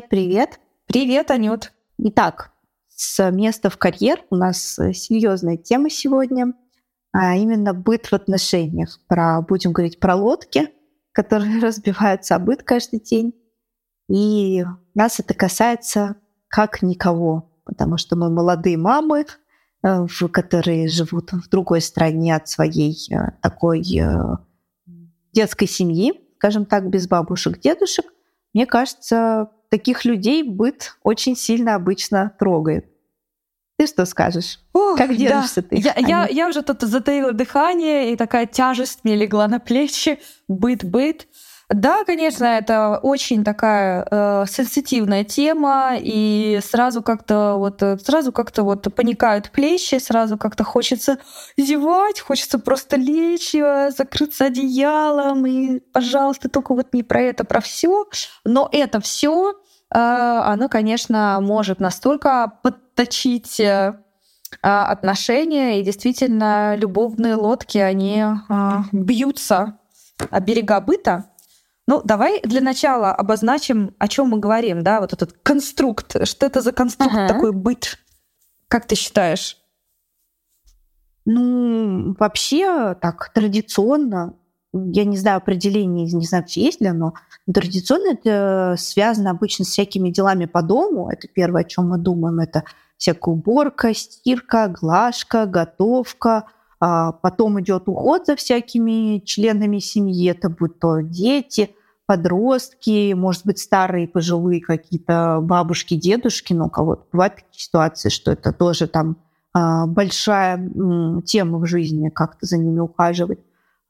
Привет-привет. Привет, Анют. Итак, с места в карьер у нас э, серьезная тема сегодня, а именно быт в отношениях. Про, будем говорить про лодки, которые разбиваются о быт каждый день. И нас это касается как никого, потому что мы молодые мамы, э, которые живут в другой стране от своей э, такой детской семьи, скажем так, без бабушек, дедушек. Мне кажется, таких людей быт очень сильно обычно трогает. Ты что скажешь? Ох, как держишься да. ты? Я, я, я уже тут затаила дыхание, и такая тяжесть мне легла на плечи. Быт-быт. Да, конечно, это очень такая э, сенситивная тема, и сразу как-то вот э, сразу как-то вот паникают плечи, сразу как-то хочется зевать, хочется просто лечь, э, закрыться одеялом, и, пожалуйста, только вот не про это, про все. Но это все, э, оно, конечно, может настолько подточить э, отношения, и действительно любовные лодки, они э, бьются о берега быта, ну, давай для начала обозначим, о чем мы говорим, да, вот этот конструкт. Что это за конструкт ага. такой быт? Как ты считаешь? Ну, вообще, так, традиционно, я не знаю определение, не знаю, есть ли оно, но традиционно это связано обычно с всякими делами по дому. Это первое, о чем мы думаем, это всякая уборка, стирка, глажка, готовка, а потом идет уход за всякими членами семьи, это будут то дети, подростки, может быть, старые, пожилые какие-то бабушки, дедушки, но у кого-то бывают такие ситуации, что это тоже там а, большая тема в жизни, как-то за ними ухаживать.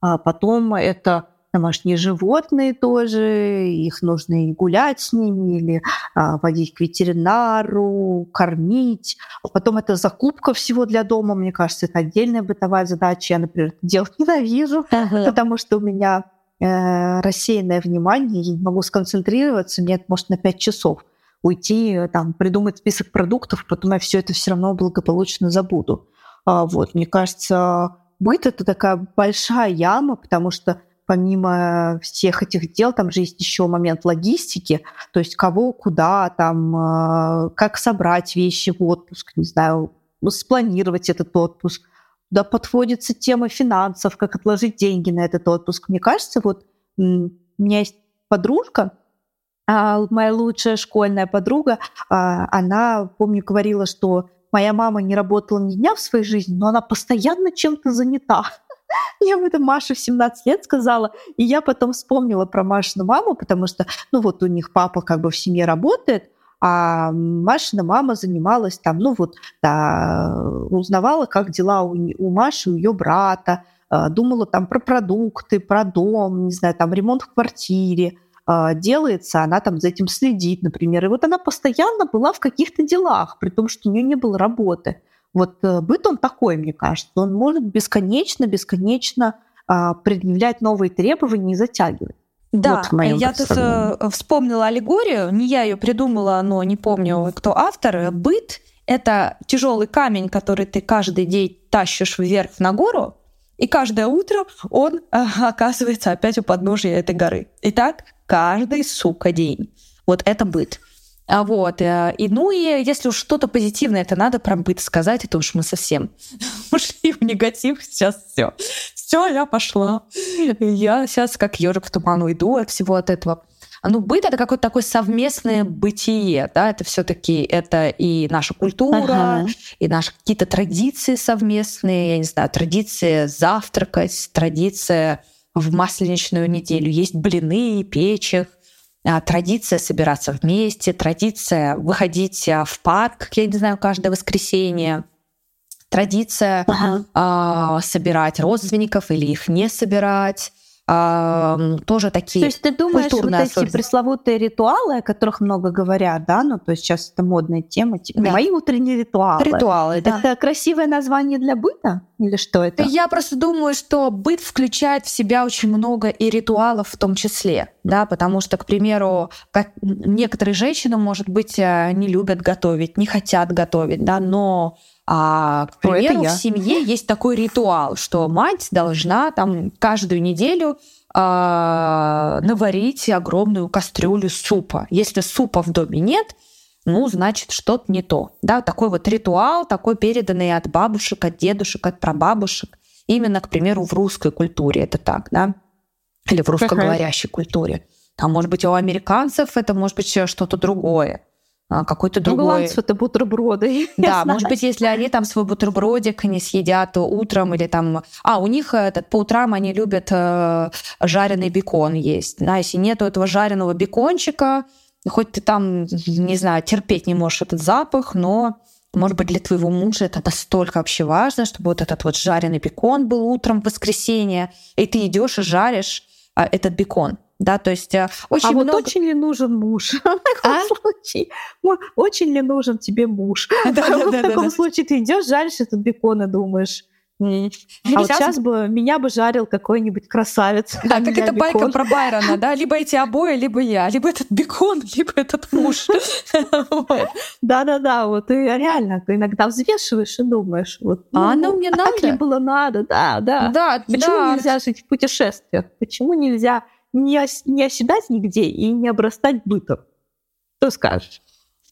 А потом это домашние животные тоже, их нужно и гулять с ними, или а, водить к ветеринару, кормить. А потом это закупка всего для дома, мне кажется, это отдельная бытовая задача. Я, например, это делать ненавижу, ага. потому что у меня рассеянное внимание, я не могу сконцентрироваться, мне это может на 5 часов уйти, там, придумать список продуктов, потом я все это все равно благополучно забуду. А, вот, мне кажется, быт это такая большая яма, потому что помимо всех этих дел, там же есть еще момент логистики, то есть кого, куда, там, э, как собрать вещи в отпуск, не знаю, спланировать этот отпуск, да подводится тема финансов, как отложить деньги на этот отпуск. Мне кажется, вот у меня есть подружка, а, моя лучшая школьная подруга, а, она, помню, говорила, что моя мама не работала ни дня в своей жизни, но она постоянно чем-то занята. Я об этом Маше в 17 лет сказала, и я потом вспомнила про Машину маму, потому что, ну вот у них папа как бы в семье работает, а Машина мама занималась там, ну вот, да, узнавала, как дела у, у Маши, у ее брата, а, думала там про продукты, про дом, не знаю, там ремонт в квартире, а, делается, она там за этим следит, например. И вот она постоянно была в каких-то делах, при том, что у нее не было работы. Вот э, быт он такой, мне кажется, он может бесконечно, бесконечно а, предъявлять новые требования и затягивать. Да, вот я тут э, вспомнила аллегорию, не я ее придумала, но не помню, кто автор. Быт — это тяжелый камень, который ты каждый день тащишь вверх на гору, и каждое утро он э, оказывается опять у подножия этой горы. И так каждый, сука, день. Вот это быт. А вот, э, и ну и если уж что-то позитивное, это надо про быт сказать, это уж мы совсем ушли в негатив, сейчас все. Все, я пошла. Я сейчас как ежик в туман уйду от всего от этого. А ну, быт это какое-то такое совместное бытие, да, это все-таки это и наша культура, ага. и наши какие-то традиции совместные, я не знаю, традиция завтракать, традиция в масленичную неделю есть блины, печь их, а, традиция собираться вместе, традиция выходить а, в парк, я не знаю, каждое воскресенье, традиция ага. э, собирать родственников или их не собирать. Э, тоже такие То есть ты думаешь, вот эти пресловутые ритуалы, о которых много говорят, да, ну то есть сейчас это модная тема, типа да. мои утренние ритуалы. Ритуалы, да. Это красивое название для быта? Или что это? Я просто думаю, что быт включает в себя очень много и ритуалов в том числе, да, потому что, к примеру, как некоторые женщины, может быть, э, не любят готовить, не хотят готовить, да, но а, к примеру, в семье есть такой ритуал, что мать должна там каждую неделю а, наварить огромную кастрюлю супа. Если супа в доме нет, ну, значит, что-то не то. Да, такой вот ритуал, такой переданный от бабушек, от дедушек, от прабабушек. Именно, к примеру, в русской культуре это так, да? Или в русскоговорящей культуре. Там, может быть, у американцев это может быть что-то другое какой-то ну, другой... Голландцев это бутерброды. Да, может быть, если они там свой бутербродик не съедят утром или там... А, у них этот, по утрам они любят э, жареный бекон есть. Да, если нету этого жареного бекончика, хоть ты там, не знаю, терпеть не можешь этот запах, но может быть, для твоего мужа это настолько вообще важно, чтобы вот этот вот жареный бекон был утром в воскресенье, и ты идешь и жаришь а, этот бекон. Да, то есть э, очень а много... вот очень ли нужен муж? В таком а? случае, очень ли нужен тебе муж? В таком случае ты идешь, жаришь этот бекон и думаешь, а вот сейчас бы меня бы жарил какой-нибудь красавец. Да, как это байка про Байрона, да? Либо эти обои, либо я. Либо этот бекон, либо этот муж. Да-да-да, вот и реально иногда взвешиваешь и думаешь, вот, а оно ну, мне а надо? Так ли было надо? Да, да. Да, Почему нельзя жить в путешествиях? Почему нельзя не, не оседать нигде и не обрастать бытом? Что скажешь?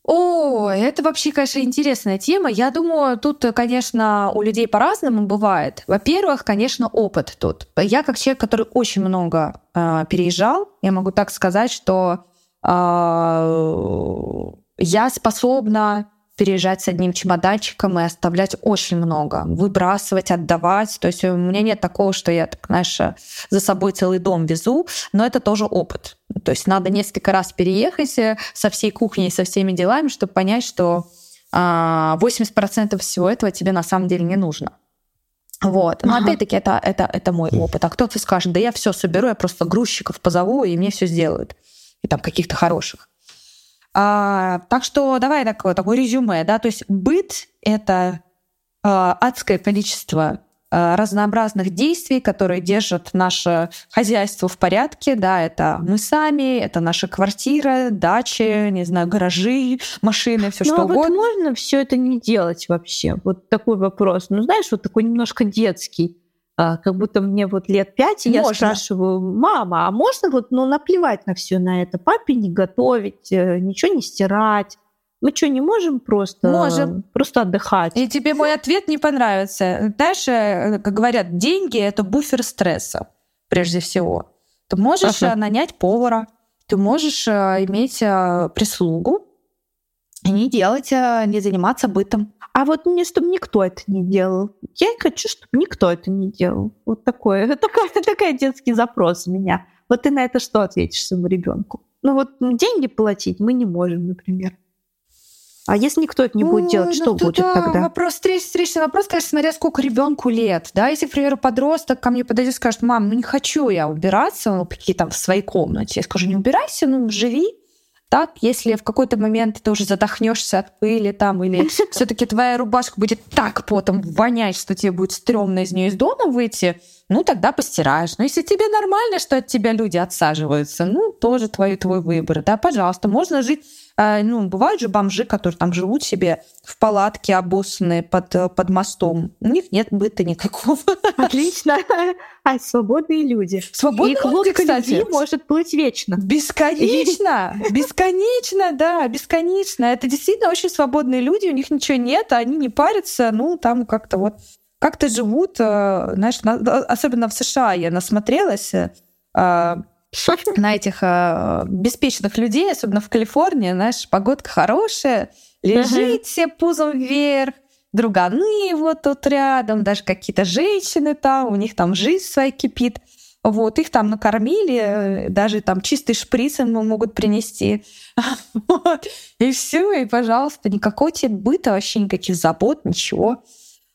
О, это вообще, конечно, интересная тема. Я думаю, тут, конечно, у людей по-разному бывает. Во-первых, конечно, опыт тут. Я как человек, который очень много э, переезжал, я могу так сказать, что э, я способна переезжать с одним чемоданчиком и оставлять очень много, выбрасывать, отдавать. То есть у меня нет такого, что я, так, знаешь, за собой целый дом везу, но это тоже опыт. То есть надо несколько раз переехать э, со всей кухней, со всеми делами, чтобы понять, что 80% а, всего этого тебе на самом деле не нужно. Вот. Но ага. опять-таки это, это, это мой опыт. А кто-то скажет, да я все соберу, я просто грузчиков позову, и мне все сделают. И там каких-то хороших. А, так что давай такое, такое резюме, да, то есть быт — это а, адское количество а, разнообразных действий, которые держат наше хозяйство в порядке, да, это мы сами, это наша квартира, дачи, не знаю, гаражи, машины, все ну, что а угодно. Вот можно все это не делать вообще? Вот такой вопрос. Ну, знаешь, вот такой немножко детский. А, как будто мне вот лет пять, и можно. я спрашиваю, мама, а можно вот, ну, наплевать на все на это, папе не готовить, э, ничего не стирать, мы что, не можем просто, можем. просто отдыхать? И тебе мой ответ не понравится. Знаешь, э, как говорят, деньги — это буфер стресса, прежде всего. Ты можешь ага. нанять повара, ты можешь э, иметь прислугу, и не делать, не заниматься бытом. А вот мне, чтобы никто это не делал. Я хочу, чтобы никто это не делал. Вот такое, такой, такой детский запрос у меня. Вот ты на это что ответишь своему ребенку? Ну вот деньги платить мы не можем, например. А если никто это не будет Ой, делать, что ну, будет да, тогда? Вопрос, встречный вопрос, конечно, смотря сколько ребенку лет. Да, если, к примеру, подросток ко мне подойдет и скажет, мам, ну не хочу я убираться, ну, какие там в своей комнате. Я скажу, не убирайся, ну живи, так, если в какой-то момент ты уже задохнешься от пыли там, или все-таки твоя рубашка будет так потом вонять, что тебе будет стрёмно из нее из дома выйти, ну тогда постираешь. Но если тебе нормально, что от тебя люди отсаживаются, ну тоже твой, твой выбор, да, пожалуйста. Можно жить ну, бывают же бомжи, которые там живут себе в палатке обоссанные под, э, под мостом. У них нет быта никакого. Отлично. А свободные люди. Свободные Их люди, кстати. может плыть вечно. Бесконечно. Бесконечно, да, бесконечно. Это действительно очень свободные люди, у них ничего нет, они не парятся, ну, там как-то вот как-то живут, э, знаешь, особенно в США я насмотрелась, э, на этих э, беспечных людей, особенно в Калифорнии, знаешь, погодка хорошая, лежит все пузом вверх, друганы вот тут рядом, даже какие-то женщины там, у них там жизнь своя кипит. Вот, их там накормили, даже там чистый шприц им могут принести. Вот. И все, и, пожалуйста, никакой тебе быта, вообще никаких забот, ничего.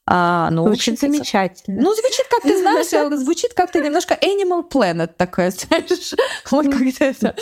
А, ну, Очень замечательно. Ну, звучит, как ты знаешь, звучит как-то немножко Animal Planet такое, знаешь. Вот как это.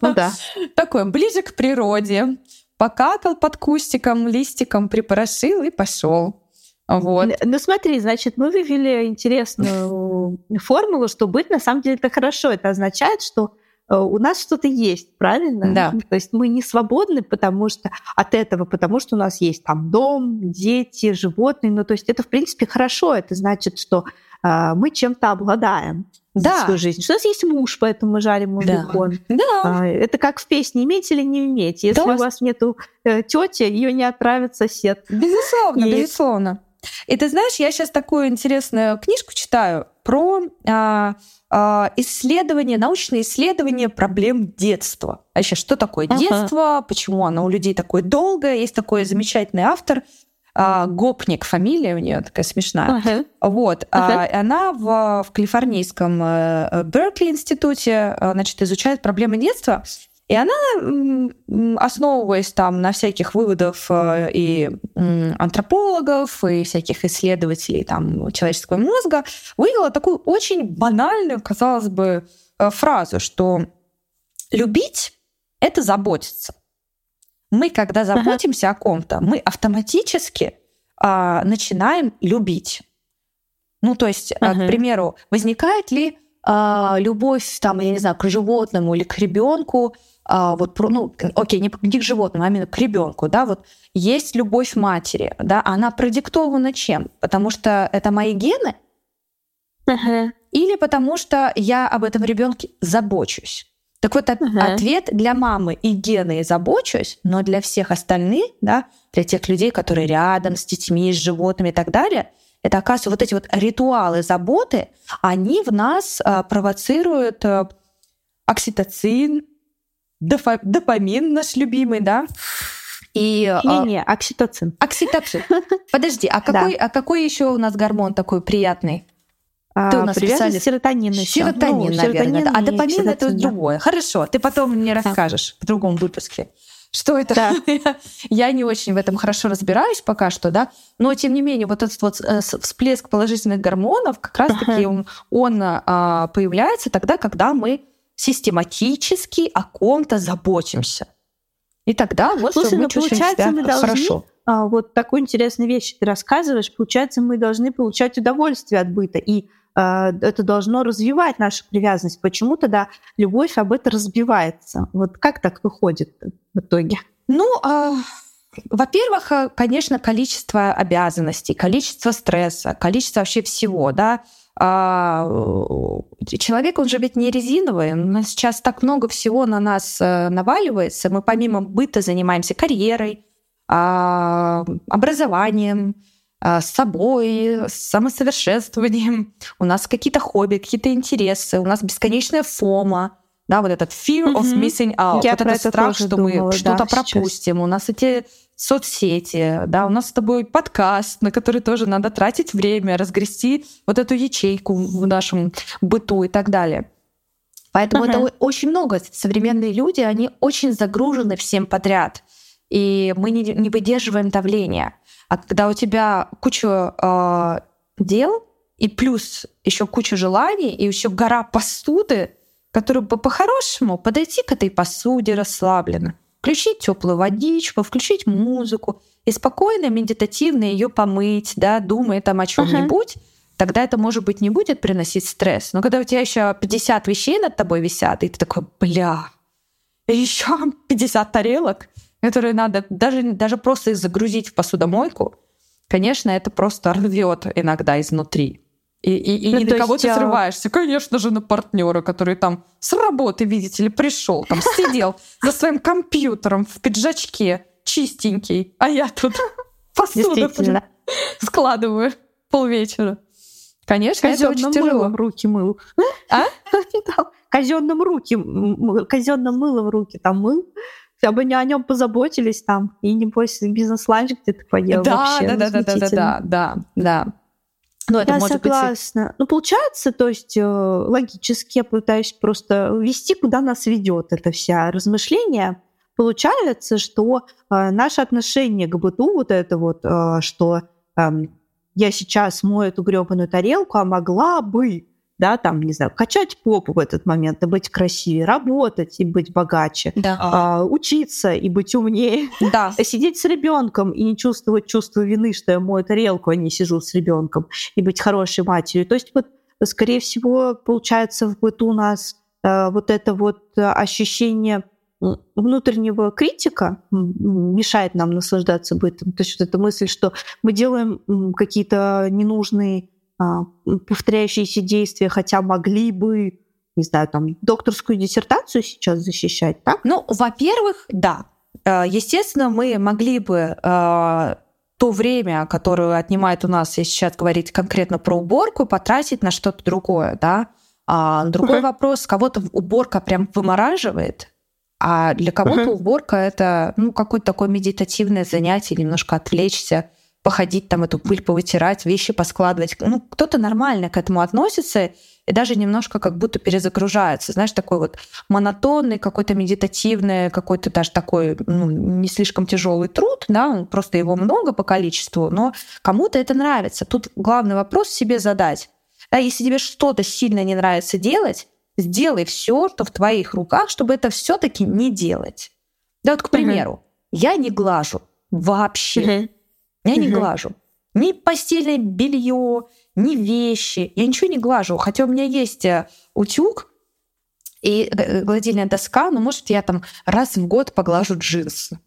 Ну да. Такое, ближе к природе. Покакал под кустиком, листиком припорошил и пошел. Вот. Ну смотри, значит, мы вывели интересную формулу, что быть на самом деле это хорошо. Это означает, что у нас что-то есть, правильно? Да. То есть мы не свободны, потому что от этого, потому что у нас есть там дом, дети, животные. Ну то есть это в принципе хорошо. Это значит, что э, мы чем-то обладаем да. свою жизнь. Что у нас есть муж, поэтому мы жарим ему да. бекон. Да. А, это как в песне иметь или не иметь. Если Да. у вас нету э, тети, ее не отправит сосед. Безусловно, И- безусловно. И ты знаешь, я сейчас такую интересную книжку читаю про а, а, исследование, научные исследования проблем детства. Вообще, что такое Ага. детство, почему оно у людей такое долгое. Есть такой замечательный автор, а, Гопник, фамилия у нее такая смешная. Вот, Ага. а, она в, в Калифорнийском э, Беркли институте, э, значит, изучает проблемы детства, и она, основываясь там на всяких выводах э, и антропологов, и всяких исследователей там человеческого мозга, вывела такую очень банальную, казалось бы, э, фразу, что любить — это заботиться. Мы, когда заботимся о ком-то, мы автоматически а, начинаем любить. Ну, то есть, а, к Мгм. примеру, возникает ли а, любовь, там, я не знаю, к животному или к ребенку, а, вот, ну, окей, не, не к животному, а именно к ребенку, да, вот есть любовь матери, да, она продиктована чем? Потому что это мои гены, или потому что я об этом ребенке забочусь. Так вот, от- Мгм. ответ для мамы и гены забочусь, но для всех остальных, да, для тех людей, которые рядом с детьми, с животными и так далее, это, оказывается, вот эти вот ритуалы заботы, они в нас а, провоцируют а, окситоцин, дофа- допамин наш любимый, да, и а, Не-не, окситоцин. окситоцин. Подожди, а какой, а какой еще у нас гормон такой приятный? Ты у нас специалист. серотонин еще. Серотонин, Ну, наверное. да. А допамин это да. другое. Хорошо, ты потом мне расскажешь в другом выпуске. Что это? Да. Я не очень в этом хорошо разбираюсь пока что, да, но тем не менее вот этот вот э, всплеск положительных гормонов как раз-таки он, он, а, появляется тогда, когда мы систематически о ком-то заботимся. И тогда вот Слушай, мы ну, получается, мы должны хорошо. А, вот такую интересную вещь ты рассказываешь. Получается, мы должны получать удовольствие от быта. И а, это должно развивать нашу привязанность. Почему тогда любовь об этом разбивается? Вот как так выходит в итоге? Ну, а, во-первых, э, конечно, количество обязанностей, количество стресса, количество вообще всего, да. А, человек, он же ведь не резиновый. У нас сейчас так много всего на нас э, наваливается. Мы помимо быта занимаемся карьерой, а, образованием, а, с собой, самосовершенствованием. У нас какие-то хобби, какие-то интересы, у нас бесконечная фома, да, вот этот fear of Мгм. missing out, Я вот этот это страх, что думала, мы да, что-то сейчас. пропустим. У нас эти соцсети, да, у нас с тобой подкаст, на который тоже надо тратить время, разгрести вот эту ячейку в нашем быту и так далее. Поэтому Ага. это очень много. Современные люди, они очень загружены всем подряд. И мы не, не выдерживаем давления. А когда у тебя куча э, дел, и плюс еще куча желаний, и еще гора посуды, которую бы по-хорошему подойти к этой посуде расслабленно, включить теплую водичку, включить музыку и спокойно, медитативно ее помыть, да, думая там о чем-нибудь, тогда это, может быть, не будет приносить стресс. Но когда у тебя еще 50 вещей над тобой висят, и ты такой, бля, еще 50 тарелок, которые надо даже, даже просто их загрузить в посудомойку, конечно, это просто рвет иногда изнутри. И, и, и Ну, на кого есть, ты а- срываешься. Конечно же, на партнера, который там с работы, видите ли, пришел, там сидел за своим компьютером в пиджачке, чистенький, а я тут посуду складываю полвечера. Конечно, это очень тяжело. руки мыл. А? Казенным руки, казенным мылом руки там мыл. Чтобы они о нем позаботились там. И небось бизнес-ланч где-то поел Да, вообще. да, да, да, да, да, возмутительно. да, да, да. Ну, это Я может быть... согласна. Ну, получается, то есть э, логически я пытаюсь просто вести, куда нас ведет это вся размышление. Получается, что э, наше отношение к быту, вот это вот, э, что эм, я сейчас мою эту гребаную тарелку, а могла бы, да, там, не знаю, качать попу в этот момент и быть красивее, работать и быть богаче, Да. а, учиться и быть умнее, Да. сидеть с ребенком и не чувствовать чувство вины, что я мою тарелку, а не сижу с ребенком, и быть хорошей матерью. То есть вот, скорее всего, получается в быту у нас э, вот это вот э, ощущение внутреннего критика мешает нам наслаждаться бытом. То есть вот эта мысль, что мы делаем какие-то ненужные повторяющиеся действия, хотя могли бы, не знаю, там, докторскую диссертацию сейчас защищать, так? Ну, во-первых, да. Э, Естественно, мы могли бы э, то время, которое отнимает у нас, если сейчас говорить конкретно про уборку, потратить на что-то другое, да. А другой Мгм. вопрос, кого-то уборка прям вымораживает, а для кого-то Мгм. уборка это ну, какое-то такое медитативное занятие, немножко отвлечься, походить там эту пыль повытирать, вещи поскладывать. Ну, кто-то нормально к этому относится и даже немножко как будто перезагружается. Знаешь, такой вот монотонный, какой-то медитативный, какой-то даже такой ну, не слишком тяжелый труд, да, просто его много по количеству, но кому-то это нравится. Тут главный вопрос себе задать. Да, если тебе что-то сильно не нравится делать, сделай все, что в твоих руках, чтобы это все-таки не делать. Да, вот, к примеру, я не глажу вообще. Я не глажу. Ни постельное белье, ни вещи. Я ничего не глажу. Хотя у меня есть э, утюг и э, гладильная доска, но может я там раз в год поглажу джинсы.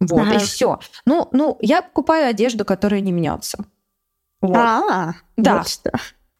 Вот, Ага. и все. Ну, ну, я покупаю одежду, которая не мнется. Вот. А, Да. вот что.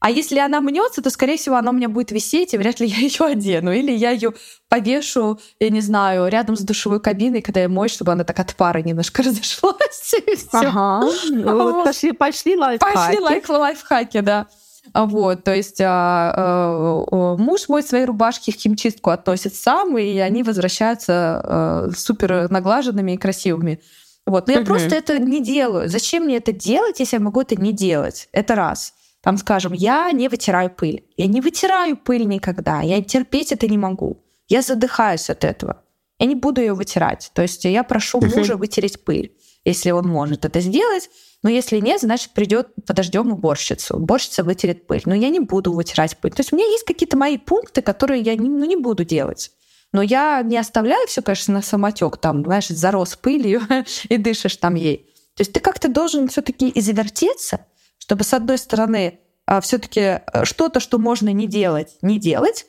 А если она мнется, то, скорее всего, она у меня будет висеть, и вряд ли я ее одену. Или я ее повешу, я не знаю, рядом с душевой кабиной, когда я моюсь, чтобы она так от пара немножко разошлась. Ага. Вот пошли, пошли лайфхаки. Пошли лайф, лайфхаки, да. А Вот, то есть а, а, муж мой свои рубашки в химчистку относит сам, и они возвращаются а, супер наглаженными и красивыми. Вот, но я просто это не делаю. Зачем мне это делать, если я могу это не делать? Это раз. Там, скажем, я не вытираю пыль. Я не вытираю пыль никогда. Я терпеть это не могу. Я задыхаюсь от этого. Я не буду ее вытирать. То есть я прошу мужа вытереть пыль, если он может это сделать. Но если нет, значит, придет, подождем уборщицу. Уборщица вытерет пыль. Но я не буду вытирать пыль. То есть у меня есть какие-то мои пункты, которые я не, ну, не буду делать. Но я не оставляю все, конечно, на самотек. Там, знаешь, зарос пылью и дышишь там ей. То есть ты как-то должен все-таки извертеться, чтобы, с одной стороны, все-таки что-то, что можно не делать, не делать,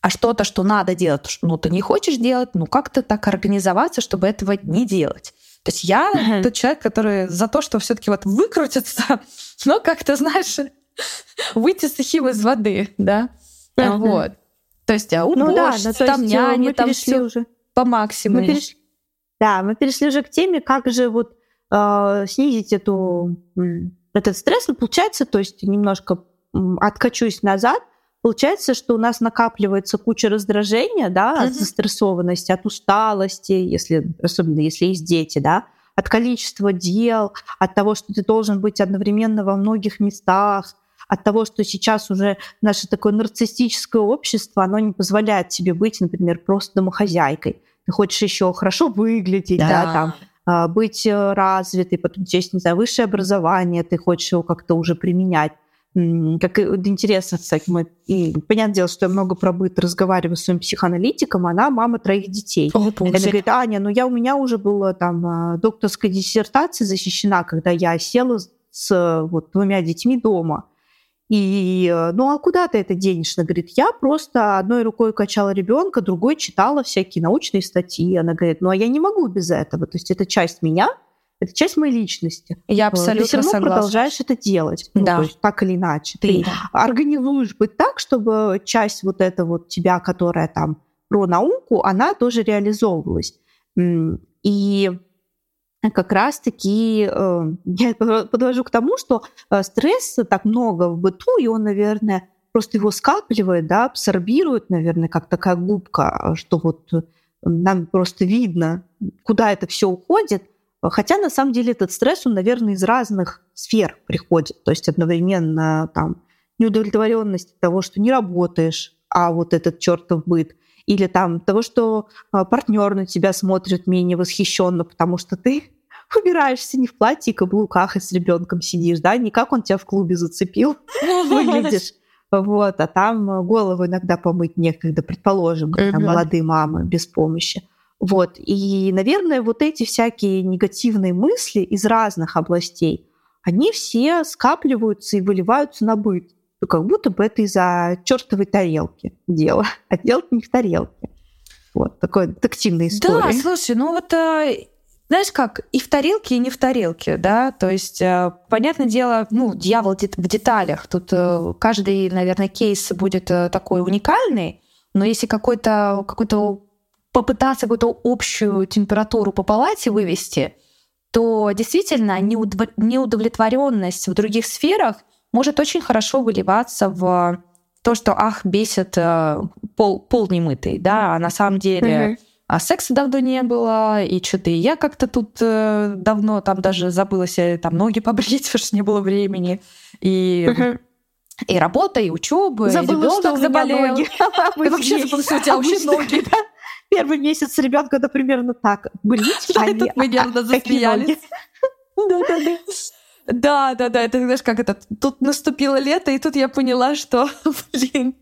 а что-то, что надо делать, ну, ты не хочешь делать, ну как-то так организоваться, чтобы этого не делать. То есть я Мгм. тот человек, который за то, что все-таки вот выкрутиться, но как-то, знаешь, выйти сухим из воды, да. А, Мгм. Вот. То есть а, Ну да, уборщица, ну, то там есть э, няни, мы там все уже. по Мы максимуму. переш- Да, мы перешли уже к теме, как же вот э, снизить эту, этот стресс. Ну, получается, то есть немножко откачусь назад, получается, что у нас накапливается куча раздражения, да, от Мгм. застрессованности, от усталости, если, особенно если есть дети, да, от количества дел, от того, что ты должен быть одновременно во многих местах, от того, что сейчас уже наше такое нарциссическое общество, оно не позволяет тебе быть, например, просто домохозяйкой. Ты хочешь еще хорошо выглядеть, да, там, а, быть э, развитой, потом есть, не знаю, высшее образование, ты хочешь его как-то уже применять. Как интересно, кстати, мы, и понятное дело, что я много про быт разговариваю с своим психоаналитиком, она мама троих детей. О, Она говорит, Аня, ну я у меня уже была там а, докторская диссертация защищена, когда я села с вот двумя детьми дома. И э, ну а куда ты это денешь? Она говорит, я просто одной рукой качала ребенка, другой читала всякие научные статьи. Она говорит, ну а я не могу без этого. То есть это часть меня, это часть моей личности. Я Э, Ты абсолютно все равно согласна. продолжаешь это делать. Ну, Да. то есть так или иначе. Ты, Ты организуешь быть так, чтобы часть вот эта вот тебя, которая там про науку, она тоже реализовывалась. И как раз-таки э, я подво- подвожу к тому, что э, стресса так много в быту, и он, наверное, просто его скапливает, да, абсорбирует, наверное, как такая губка, э, что вот нам просто видно, куда это все уходит. Хотя на самом деле этот стресс, он, наверное, из разных сфер приходит. То есть одновременно там неудовлетворенность того, что не работаешь, а вот этот чертов быт, или там того, что партнер на тебя смотрит менее восхищенно, потому что ты убираешься не в платье и каблуках и с ребенком сидишь, да, не как он тебя в клубе зацепил, выглядишь. Вот, а там голову иногда помыть некогда, предположим, когда молодые мамы без помощи. Вот. И, наверное, вот эти всякие негативные мысли из разных областей, они все скапливаются и выливаются на быт. Ну, как будто бы это из-за чертовой тарелки дело, а дело не в тарелке. Вот такой детективная история. Да, слушай, ну вот э, знаешь как, и в тарелке, и не в тарелке, да, то есть, э, понятное дело, ну, дьявол в деталях, тут э, каждый, наверное, кейс будет такой уникальный, но если какой-то какой попытаться какую-то общую температуру по палате вывести, то действительно неудовлетворенность в других сферах может очень хорошо выливаться в то, что ах, бесит э, пол, пол немытый, да, а на самом деле а секса давно не было, и что-то и я как-то тут э, давно там даже забыла себе там ноги побрить, потому что не было времени, и и работа, и учеба, и ребенок заболел. Ноги. И вообще забыла, что у тебя вообще ноги. Первый месяц ребенка, это примерно так. Брить, а тут мы нервно засмеялись. Да-да-да. Да, да, да, это знаешь, как это, тут наступило лето, и тут я поняла, что, блин,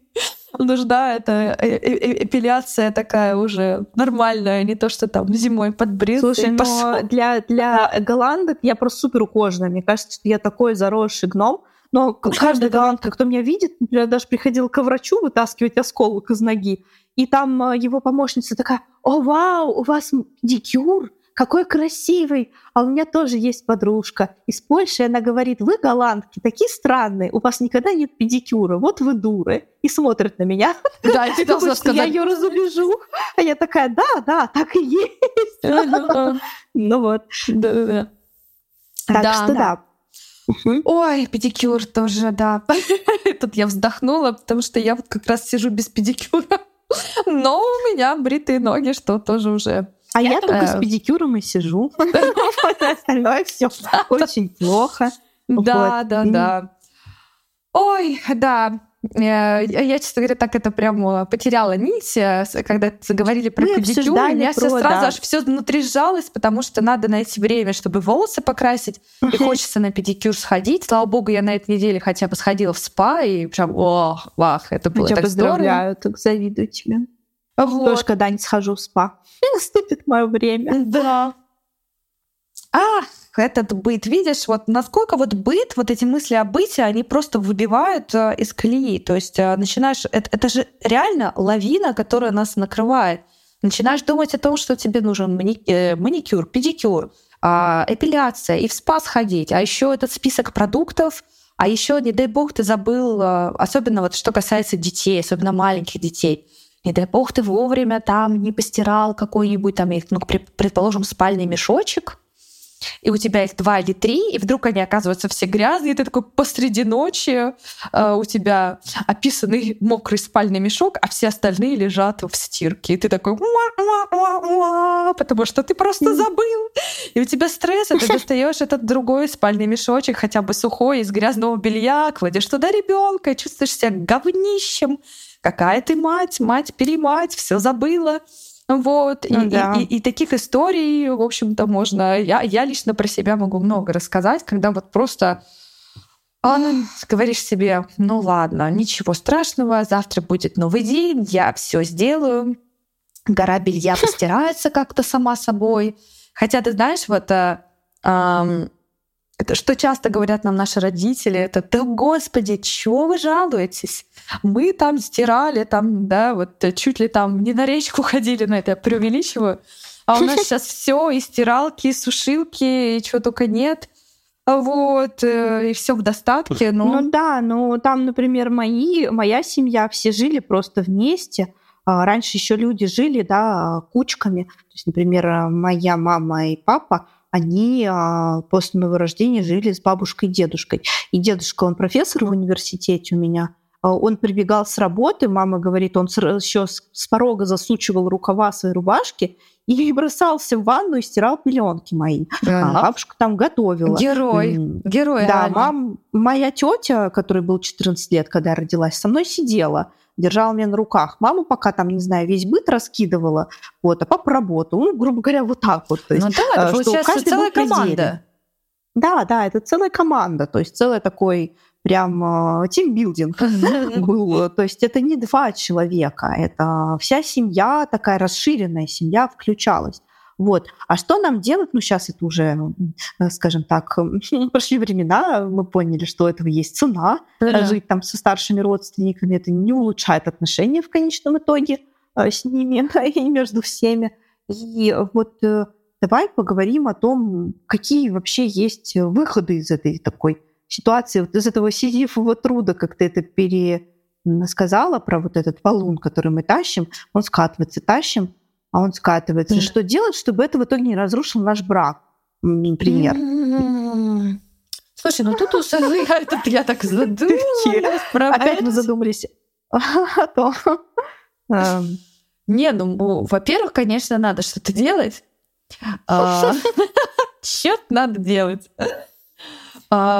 нужна эта э, э, э, эпиляция такая уже нормальная, не то, что там зимой подбрил. Слушай, но для, для голландок я просто супер ухоженная. Мне кажется, что я такой заросший гном, но каждая голландка, кто меня видит, например, даже приходил к врачу вытаскивать осколок из ноги, и там его помощница такая, о, вау, у вас дикюр, какой красивый, а у меня тоже есть подружка из Польши, она говорит, вы голландки, такие странные, у вас никогда нет педикюра, вот вы дуры, и смотрит на меня. Да, и ты должна сказать. Я ее разубежу, а я такая, да, да, так и есть. Ну вот. Да-да-да. Так что да. Ой, педикюр тоже, да. Тут я вздохнула, потому что я вот как раз сижу без педикюра. Но у меня бритые ноги, что тоже уже а я только с педикюром и сижу. Остальное все очень плохо. Да, да, да. Ой, да. Э, я, честно говоря, так это прям потеряла нить, э, когда заговорили про Мы педикюр. У меня все сразу да. аж все внутри сжалось, потому что надо найти время, чтобы волосы покрасить. И хочется на педикюр сходить. Слава богу, я на этой неделе хотя бы сходила в спа, и прям, ох, вах, это было я так поздравляю, так завидую тебе. Вот. Тоже когда-нибудь схожу в спа. И наступит мое время. Да. А, этот быт, видишь, вот насколько вот быт, вот эти мысли о быте, они просто выбивают э, из колеи. То есть э, начинаешь, это, это же реально лавина, которая нас накрывает. Начинаешь думать о том, что тебе нужен э, маникюр, педикюр, э, эпиляция и в спа сходить, а еще этот список продуктов, а еще, не дай бог, ты забыл, особенно вот что касается детей, особенно маленьких детей не дай бог ты вовремя там не постирал какой-нибудь там, ну, предположим, спальный мешочек, и у тебя их два или три, и вдруг они оказываются все грязные, и ты такой посреди ночи, э, у тебя описанный мокрый спальный мешок, а все остальные лежат в стирке, и ты такой потому что ты просто забыл, и у тебя стресс, и ты достаешь этот другой спальный мешочек, хотя бы сухой, из грязного белья, кладешь туда ребенка, и чувствуешь себя говнищем, какая ты мать, мать-перемать, все забыла. Вот, ну, и, да. и, и, и таких историй, в общем-то, можно... Я, я лично про себя могу много рассказать, когда вот просто а, говоришь себе, ну ладно, ничего страшного, завтра будет новый день, я все сделаю, гора белья постирается как-то сама собой. Хотя ты знаешь, вот эм, это что часто говорят нам наши родители, это «Да, Господи, чего вы жалуетесь? Мы там стирали, там, да, вот чуть ли там не на речку ходили, на это я преувеличиваю, а у нас сейчас все и стиралки, и сушилки, и чего только нет». Вот, э, и все в достатке. Но... Ну да, ну там, например, мои, моя семья, все жили просто вместе. А раньше еще люди жили, да, кучками. То есть, например, моя мама и папа, они а, после моего рождения жили с бабушкой и дедушкой. И дедушка, он профессор в университете у меня. А, он прибегал с работы, мама говорит, он еще с порога засучивал рукава своей рубашки и бросался в ванну и стирал пеленки мои. А бабушка там готовила. Герой. Герой. Да, мам, моя тетя, которой был 14 лет, когда я родилась, со мной сидела держала меня на руках. Мама пока там, не знаю, весь быт раскидывала, вот, а папа работал. Ну, грубо говоря, вот так вот. То есть, ну да, это э, получается целая команда. Да, да, это целая команда, то есть целый такой прям тимбилдинг был. То есть это не два человека, это вся семья, такая расширенная семья включалась. Вот. А что нам делать? Ну, сейчас это уже, э, скажем так, прошли времена, мы поняли, что этого есть цена. Да. Жить там со старшими родственниками, это не улучшает отношения в конечном итоге э, с ними и между всеми. И вот э, давай поговорим о том, какие вообще есть выходы из этой такой ситуации, вот из этого сизифового труда, как ты это пересказала про вот этот валун, который мы тащим, он скатывается, тащим, а он скатывается. Mm. Что делать, чтобы это в итоге не разрушил наш брак, например? Mm-hmm. Слушай, ну тут уже я, я так задумалась. Опять мы задумались о том. Эм. Не, ну, во-первых, конечно, надо что-то делать. А, что-то надо делать.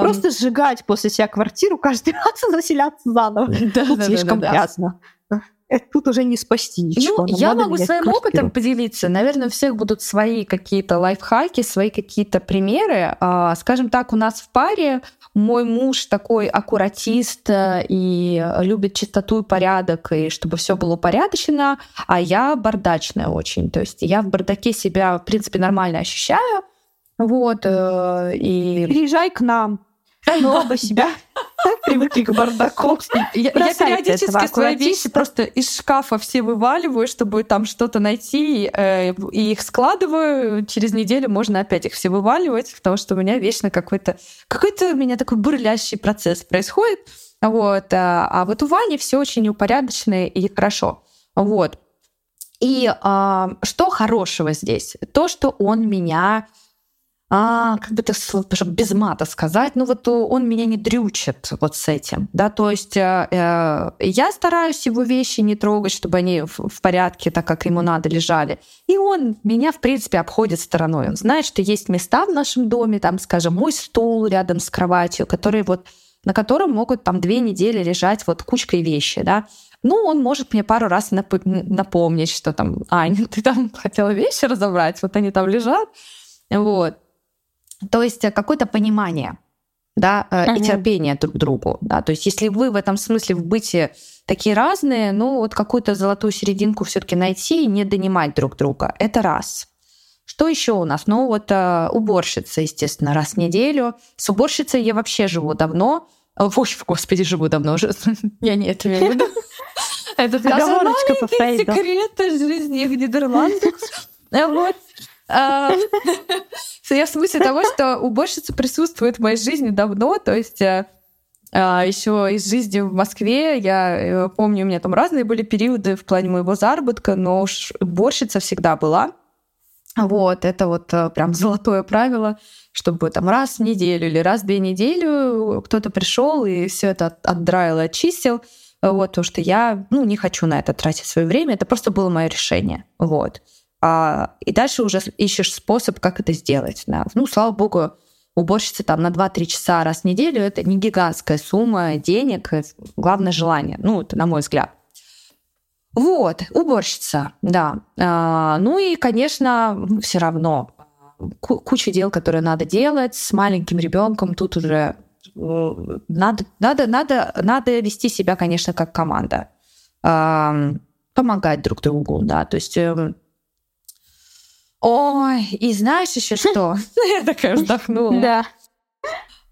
Просто сжигать после себя квартиру каждый раз заселяться заново. Да, Тут да, слишком да, да, грязно. Э, тут уже не спасти ничего. Ну, я могу своим квартиру. опытом поделиться. Наверное, у всех будут свои какие-то лайфхаки, свои какие-то примеры. А, скажем так, у нас в паре мой муж такой аккуратист э, и любит чистоту и порядок, и чтобы все было упорядочено, а я бардачная очень. То есть я в бардаке себя, в принципе, нормально ощущаю. Вот, э, и... Приезжай к нам. Мы оба себя привыкли к бардаку. Я, я периодически свои вещи просто из шкафа все вываливаю, чтобы там что-то найти, э, и их складываю. Через неделю можно опять их все вываливать, потому что у меня вечно какой-то какой-то у меня такой бурлящий процесс происходит. Вот. А, а вот у Вани все очень упорядочено и хорошо. Вот. И а, что хорошего здесь? То, что он меня а, как бы это чтобы без мата сказать, ну вот он меня не дрючит вот с этим, да, то есть э, э, я стараюсь его вещи не трогать, чтобы они в, порядке, так как ему надо, лежали. И он меня, в принципе, обходит стороной. Он знает, что есть места в нашем доме, там, скажем, мой стул рядом с кроватью, которые вот на котором могут там две недели лежать вот кучкой вещи, да. Ну, он может мне пару раз нап- напомнить, что там, Ань, ты там хотела вещи разобрать, вот они там лежат. Вот. То есть э, какое-то понимание да, uh-huh. и терпение друг к другу. Да. То есть если вы в этом смысле в быте такие разные, ну вот какую-то золотую серединку все-таки найти и не донимать друг друга. Это раз. Что еще у нас? Ну вот э, уборщица, естественно, раз в неделю. С уборщицей я вообще живу давно. Ой, господи, живу давно уже. Я не это имею в виду. Это маленький секрет жизни в Нидерландах. Вот. Я в смысле того, что уборщица присутствует в моей жизни давно, то есть э, а, еще из жизни в Москве я э, помню, у меня там разные были периоды в плане моего заработка, но уж уборщица всегда была. Вот, это вот э, прям золотое правило, чтобы там раз в неделю или раз в две недели кто-то пришел и все это отдраил и очистил. Вот, потому что я ну, не хочу на это тратить свое время, это просто было мое решение. Вот. А, и дальше уже ищешь способ, как это сделать. Да. Ну, слава богу, уборщица там на 2-3 часа раз в неделю это не гигантская сумма денег, главное желание, ну, это на мой взгляд. Вот, уборщица, да. А, ну и, конечно, все равно куча дел, которые надо делать с маленьким ребенком. Тут уже э, надо, надо, надо, надо вести себя, конечно, как команда, помогать друг другу, да. То есть эм, Ой, и знаешь еще что? Я такая вздохнула. Да.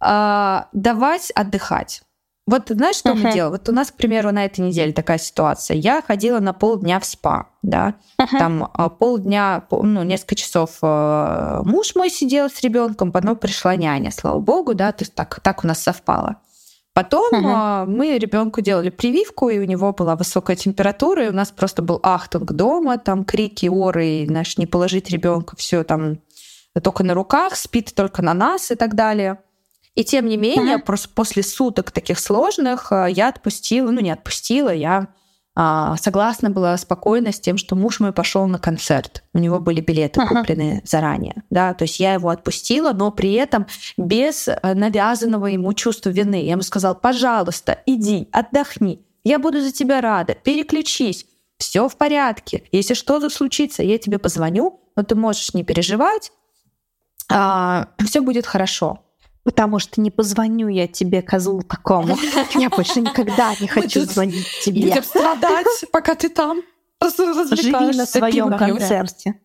А, давать отдыхать. Вот знаешь, что мы делаем? Вот у нас, к примеру, на этой неделе такая ситуация. Я ходила на полдня в спа, да, там а, полдня, ну, несколько часов э, муж мой сидел с ребенком, потом пришла няня, слава богу, да, то есть так, так у нас совпало. Потом uh-huh. мы ребенку делали прививку, и у него была высокая температура, и у нас просто был ахтунг дома, там крики, оры, наш не положить ребенка, все там только на руках, спит только на нас и так далее. И тем не менее, uh-huh. просто после суток таких сложных э, я отпустила, ну не отпустила, я а, согласна была спокойно с тем, что муж мой пошел на концерт. У него были билеты uh-huh. куплены заранее. Да? То есть я его отпустила, но при этом без э, навязанного ему чувства вины. Я ему сказала, пожалуйста, иди, отдохни. Я буду за тебя рада. Переключись. Все в порядке. Если что-то случится, я тебе позвоню, но ты можешь не переживать. А, все будет хорошо. Потому что не позвоню я тебе, козлу такому. Я больше никогда не хочу звонить тебе. Будем страдать, пока ты там Живи на своем концерте.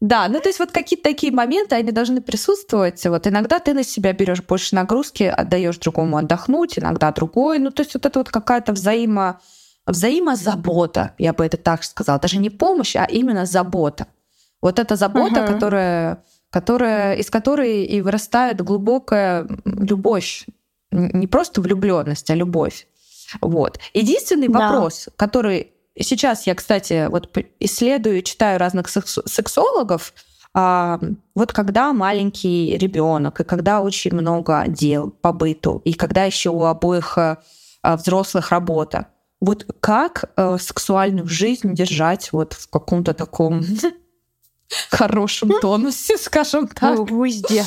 Да, ну то есть вот какие-то такие моменты, они должны присутствовать. Вот иногда ты на себя берешь больше нагрузки, отдаешь другому отдохнуть, иногда другой. Ну то есть вот это вот какая-то взаимо взаимозабота, я бы это так сказала, даже не помощь, а именно забота. Вот эта забота, угу. которая, которая, из которой и вырастает глубокая любовь, не просто влюбленность, а любовь. Вот. Единственный да. вопрос, который сейчас я, кстати, вот исследую, читаю разных сексологов, а, вот когда маленький ребенок, и когда очень много дел по быту, и когда еще у обоих а, взрослых работа, вот как э, сексуальную жизнь держать вот в каком-то таком хорошем тонусе, скажем так. Везде.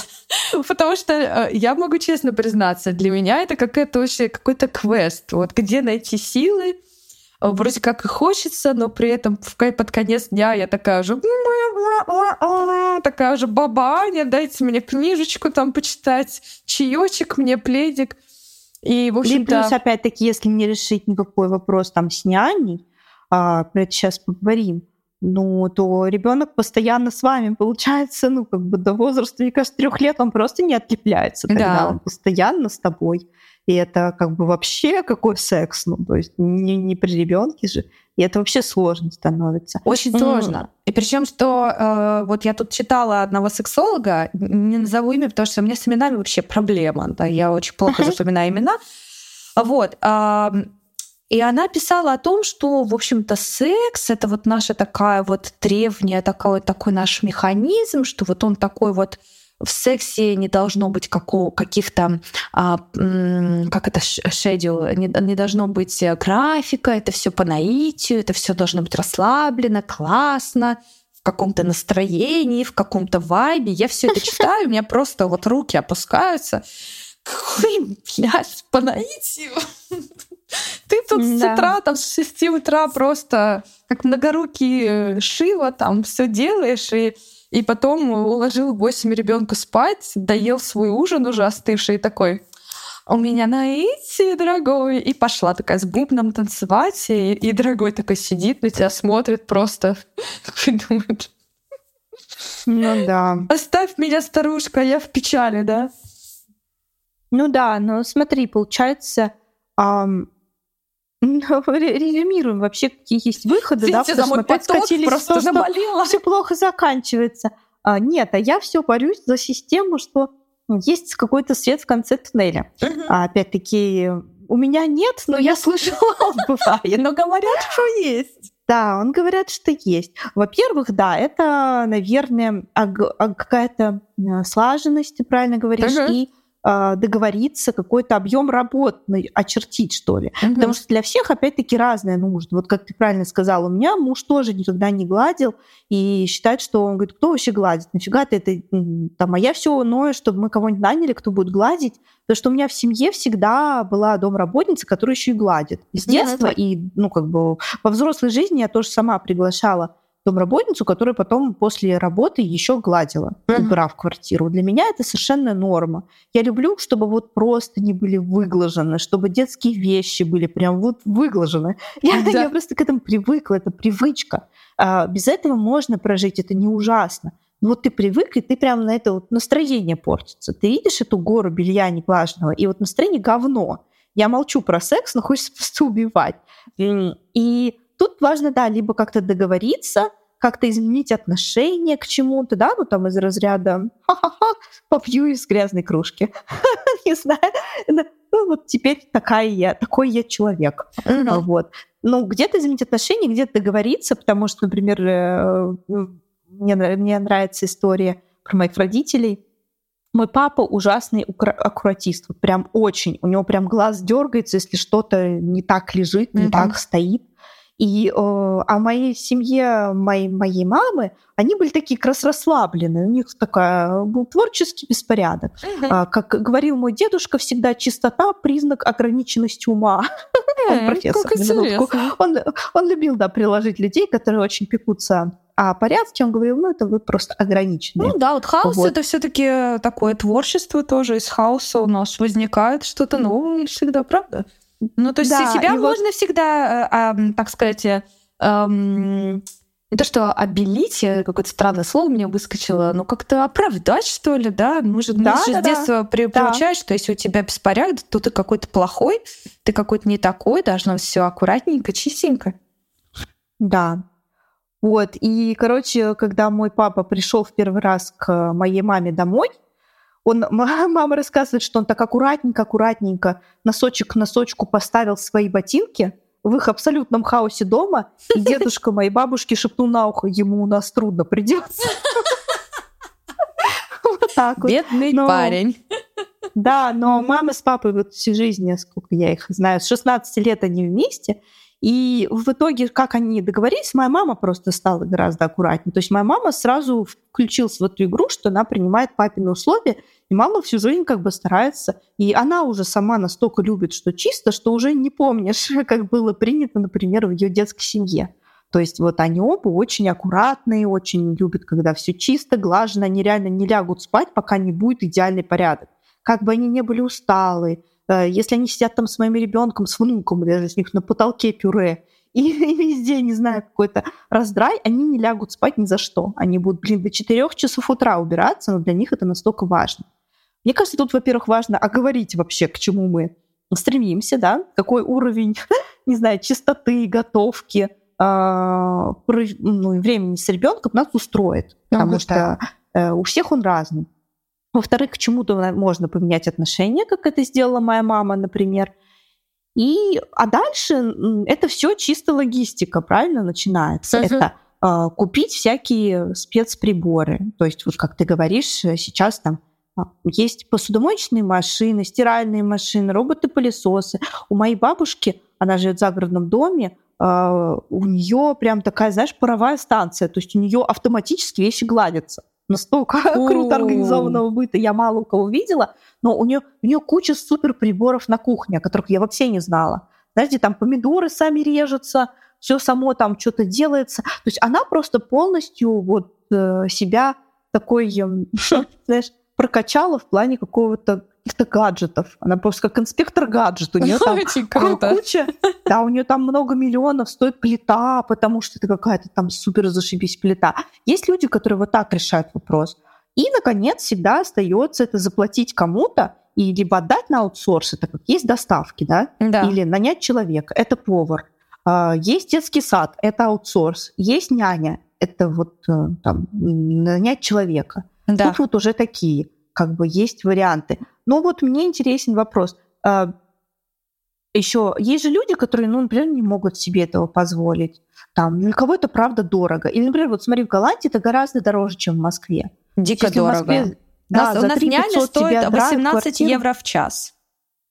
Потому что э, я могу честно признаться, для меня это какая-то вообще какой-то квест. Вот где найти силы, э, вроде как и хочется, но при этом под конец дня я такая же такая же бабаня, дайте мне книжечку там почитать, чаечек мне, пледик. И, в общем Плюс, опять-таки, если не решить никакой вопрос там с няней, а, про это сейчас поговорим, ну, то ребенок постоянно с вами, получается, ну, как бы до возраста, мне кажется, трех лет он просто не отлепляется, тогда да. он постоянно с тобой. И это как бы вообще какой секс, ну, то есть не, не при ребенке же. И это вообще сложно становится. Очень mm. сложно. И причем, что э, вот я тут читала одного сексолога, не назову имя, потому что у меня с именами вообще проблема. Да, я очень плохо запоминаю имена. Вот. И она писала о том, что, в общем-то, секс — это вот наша такая вот древняя, такой, такой наш механизм, что вот он такой вот в сексе не должно быть какого, каких-то, а, как это, шедил, не, не должно быть э, графика, это все по наитию, это все должно быть расслаблено, классно, в каком-то настроении, в каком-то вайбе. Я все это читаю, у меня просто вот руки опускаются. Какой, блядь, по наитию? Ты тут да. с утра, там, с 6 утра просто как многорукий э, Шива там все делаешь, и и потом уложил 8 ребенка спать, доел свой ужин уже остывший, такой, у меня наитие, дорогой. И пошла такая с бубном танцевать, и, и дорогой такой сидит на тебя, смотрит просто. Думает, ну да. Оставь меня, старушка, я в печали, да? Ну да, но смотри, получается, эм, резюмируем вообще, какие есть выходы, Видите, да, потому что опять скатились просто то, все плохо заканчивается. А, нет, а я все борюсь за систему, что есть какой-то свет в конце туннеля. А, опять-таки, у меня нет, но, но я слышала, бывает. Но говорят, что есть. Да, он говорят, что есть. Во-первых, да, это, наверное, какая-то э, слаженность, ты правильно говоришь, и а, договориться, какой-то объем работ очертить, что ли. Угу. Потому что для всех, опять-таки, разное нужно. Вот как ты правильно сказала, у меня муж тоже никогда не гладил и считает, что он говорит, кто вообще гладит? Нафига ты это там, а я все ною, чтобы мы кого-нибудь наняли, кто будет гладить. Потому что у меня в семье всегда была домработница, которая еще и гладит. С детства Нет. и, ну, как бы во взрослой жизни я тоже сама приглашала домработницу, которая потом после работы еще гладила, mm-hmm. квартиру. Для меня это совершенно норма. Я люблю, чтобы вот просто не были выглажены, чтобы детские вещи были прям вот выглажены. Я, да. я просто к этому привыкла, это привычка. А, без этого можно прожить, это не ужасно. Но вот ты привык, и ты прям на это вот настроение портится. Ты видишь эту гору белья неглаженного, и вот настроение говно. Я молчу про секс, но хочется просто убивать. И Тут важно, да, либо как-то договориться, как-то изменить отношение к чему-то, да, ну там из разряда ха-ха-ха, попью из грязной кружки. Не знаю. Ну вот теперь такая я, такой я человек. Вот. Ну, где-то изменить отношения, где-то договориться, потому что, например, э, мне, мне нравится история про моих родителей. Мой папа ужасный аккуратист, вот прям очень. У него прям глаз дергается, если что-то не так лежит, не так стоит. И э, а моей семье, моей, моей мамы, они были такие как раз расслабленные. У них такая, был творческий беспорядок. Uh-huh. А, как говорил мой дедушка, всегда чистота – признак ограниченности ума. он профессор, как минутку. Он, он любил, да, приложить людей, которые очень пекутся о порядке. Он говорил, ну, это вы просто ограничены. Ну да, вот хаос вот. это все-таки такое творчество тоже. Из хаоса у нас возникает что-то новое всегда, правда? Ну, то есть да, себя можно вот... всегда, э, э, так сказать, э, не то что обелить, какое-то странное слово мне выскочило, но как-то оправдать, что ли, да? Мы же, да, же да, с детства да. При, да. приучают, что если у тебя беспорядок, то ты какой-то плохой, ты какой-то не такой, должно все аккуратненько, чистенько. Да. Вот, и, короче, когда мой папа пришел в первый раз к моей маме домой, он, мама рассказывает, что он так аккуратненько, аккуратненько носочек к носочку поставил свои ботинки в их абсолютном хаосе дома, и дедушка моей бабушки шепнул на ухо, ему у нас трудно придется. Бедный парень. Да, но мама с папой вот всю жизнь, сколько я их знаю, с 16 лет они вместе, и в итоге, как они договорились, моя мама просто стала гораздо аккуратнее. То есть моя мама сразу включилась в эту игру, что она принимает папины условия, и мама всю жизнь как бы старается. И она уже сама настолько любит, что чисто, что уже не помнишь, как было принято, например, в ее детской семье. То есть вот они оба очень аккуратные, очень любят, когда все чисто, глажено, они реально не лягут спать, пока не будет идеальный порядок. Как бы они не были усталы, Э, если они сидят там с моим ребенком, с внуком, даже с них на потолке пюре, и, и везде, не знаю, какой-то раздрай, они не лягут спать ни за что. Они будут, блин, до 4 часов утра убираться, но для них это настолько важно. Мне кажется, тут, во-первых, важно оговорить вообще, к чему мы стремимся, да, какой уровень, не знаю, чистоты, готовки, э, ну, времени с ребенком нас устроит, потому ну, что э, у всех он разный. Во-вторых, к чему-то можно поменять отношения, как это сделала моя мама, например. И, а дальше это все чисто логистика, правильно начинается. Uh-huh. Это э, купить всякие спецприборы. То есть, вот как ты говоришь, сейчас там а, есть посудомоечные машины, стиральные машины, роботы-пылесосы. У моей бабушки, она живет в загородном доме, э, у нее прям такая, знаешь, паровая станция. То есть у нее автоматически вещи гладятся настолько круто организованного быта я мало у кого видела, но у нее, у нее куча супер приборов на кухне, о которых я вообще не знала. Знаете, там помидоры сами режутся, все само там что-то делается. То есть она просто полностью вот э, себя такой, э, знаешь, прокачала в плане какого-то каких-то гаджетов. Она просто как инспектор гаджет. У нее там Очень круто. куча. Да, у нее там много миллионов стоит плита, потому что это какая-то там супер зашибись плита. Есть люди, которые вот так решают вопрос. И, наконец, всегда остается это заплатить кому-то и либо отдать на аутсорс, это как есть доставки, да? да. Или нанять человека, это повар. А, есть детский сад, это аутсорс. Есть няня, это вот э, там нанять человека. Да. Тут вот уже такие, как бы есть варианты. Но вот мне интересен вопрос. А, Еще есть же люди, которые, ну, например, не могут себе этого позволить. Там, для кого это правда дорого. Или, например, вот смотри, в Голландии это гораздо дороже, чем в Москве. Дико Если дорого. Москве, да, у нас няня стоит 18 квартиру. евро в час.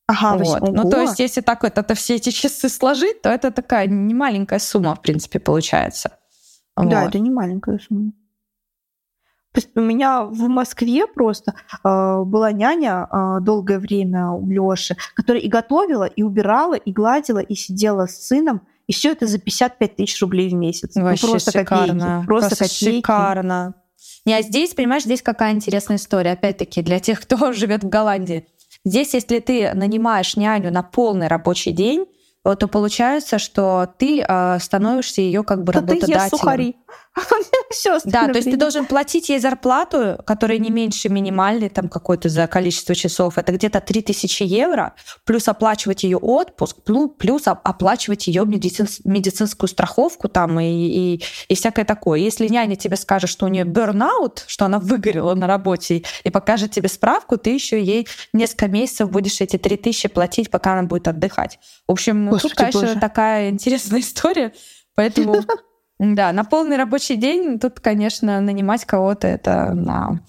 Ага, вот. Ну, то есть, если так вот это все эти часы сложить, то это такая немаленькая сумма, в принципе, получается. Да, вот. это не маленькая сумма. У меня в Москве просто э, была няня э, долгое время у Лёши, которая и готовила, и убирала, и гладила, и сидела с сыном. И все это за 55 тысяч рублей в месяц. Ну, Вообще ну, просто шикарно. Копейки, просто, просто копейки. шикарно. Не, а здесь, понимаешь, здесь какая интересная история. Опять-таки, для тех, кто живет в Голландии. Здесь, если ты нанимаешь няню на полный рабочий день, то получается, что ты э, становишься ее как бы то работодателем. Ты сухари. Да, то есть ты должен платить ей зарплату, которая не меньше минимальной, там какой-то за количество часов. Это где-то 3000 евро, плюс оплачивать ее отпуск, плюс оплачивать ее медицинскую страховку там и, и, и всякое такое. Если няня тебе скажет, что у нее burnout, что она выгорела на работе, и покажет тебе справку, ты еще ей несколько месяцев будешь эти 3000 платить, пока она будет отдыхать. В общем, Господи тут, конечно, Боже. такая интересная история. Поэтому да, на полный рабочий день тут, конечно, нанимать кого-то это на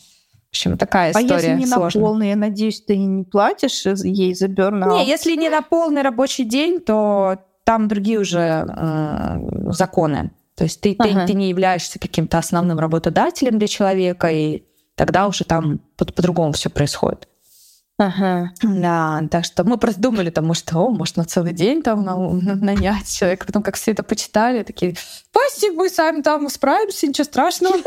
в общем, такая история. А если не сложная. на полный, я надеюсь, ты не платишь ей за бернаут? Не, если не на полный рабочий день, то там другие уже э, законы. То есть ты, ага. ты, ты не являешься каким-то основным работодателем для человека, и тогда уже там по- по-другому все происходит. Ага. Да, так что мы просто думали, там, может, о, может, на целый день там на, на, нанять человека. Потом, как все это почитали, такие, спасибо, мы сами там справимся, ничего страшного.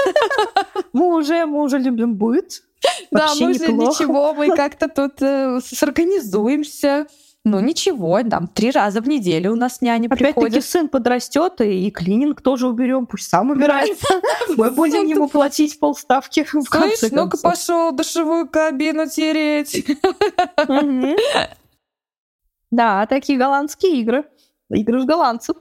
Мы уже, мы уже любим быт. Да, мы уже ничего, мы как-то тут э, сорганизуемся. Ну ничего, там три раза в неделю у нас няня приходит. Опять-таки сын подрастет, и, клининг тоже уберем, пусть сам убирается. Мы будем ему платить полставки в конце ну-ка пошел душевую кабину тереть. Да, такие голландские игры. Игры с голландцев.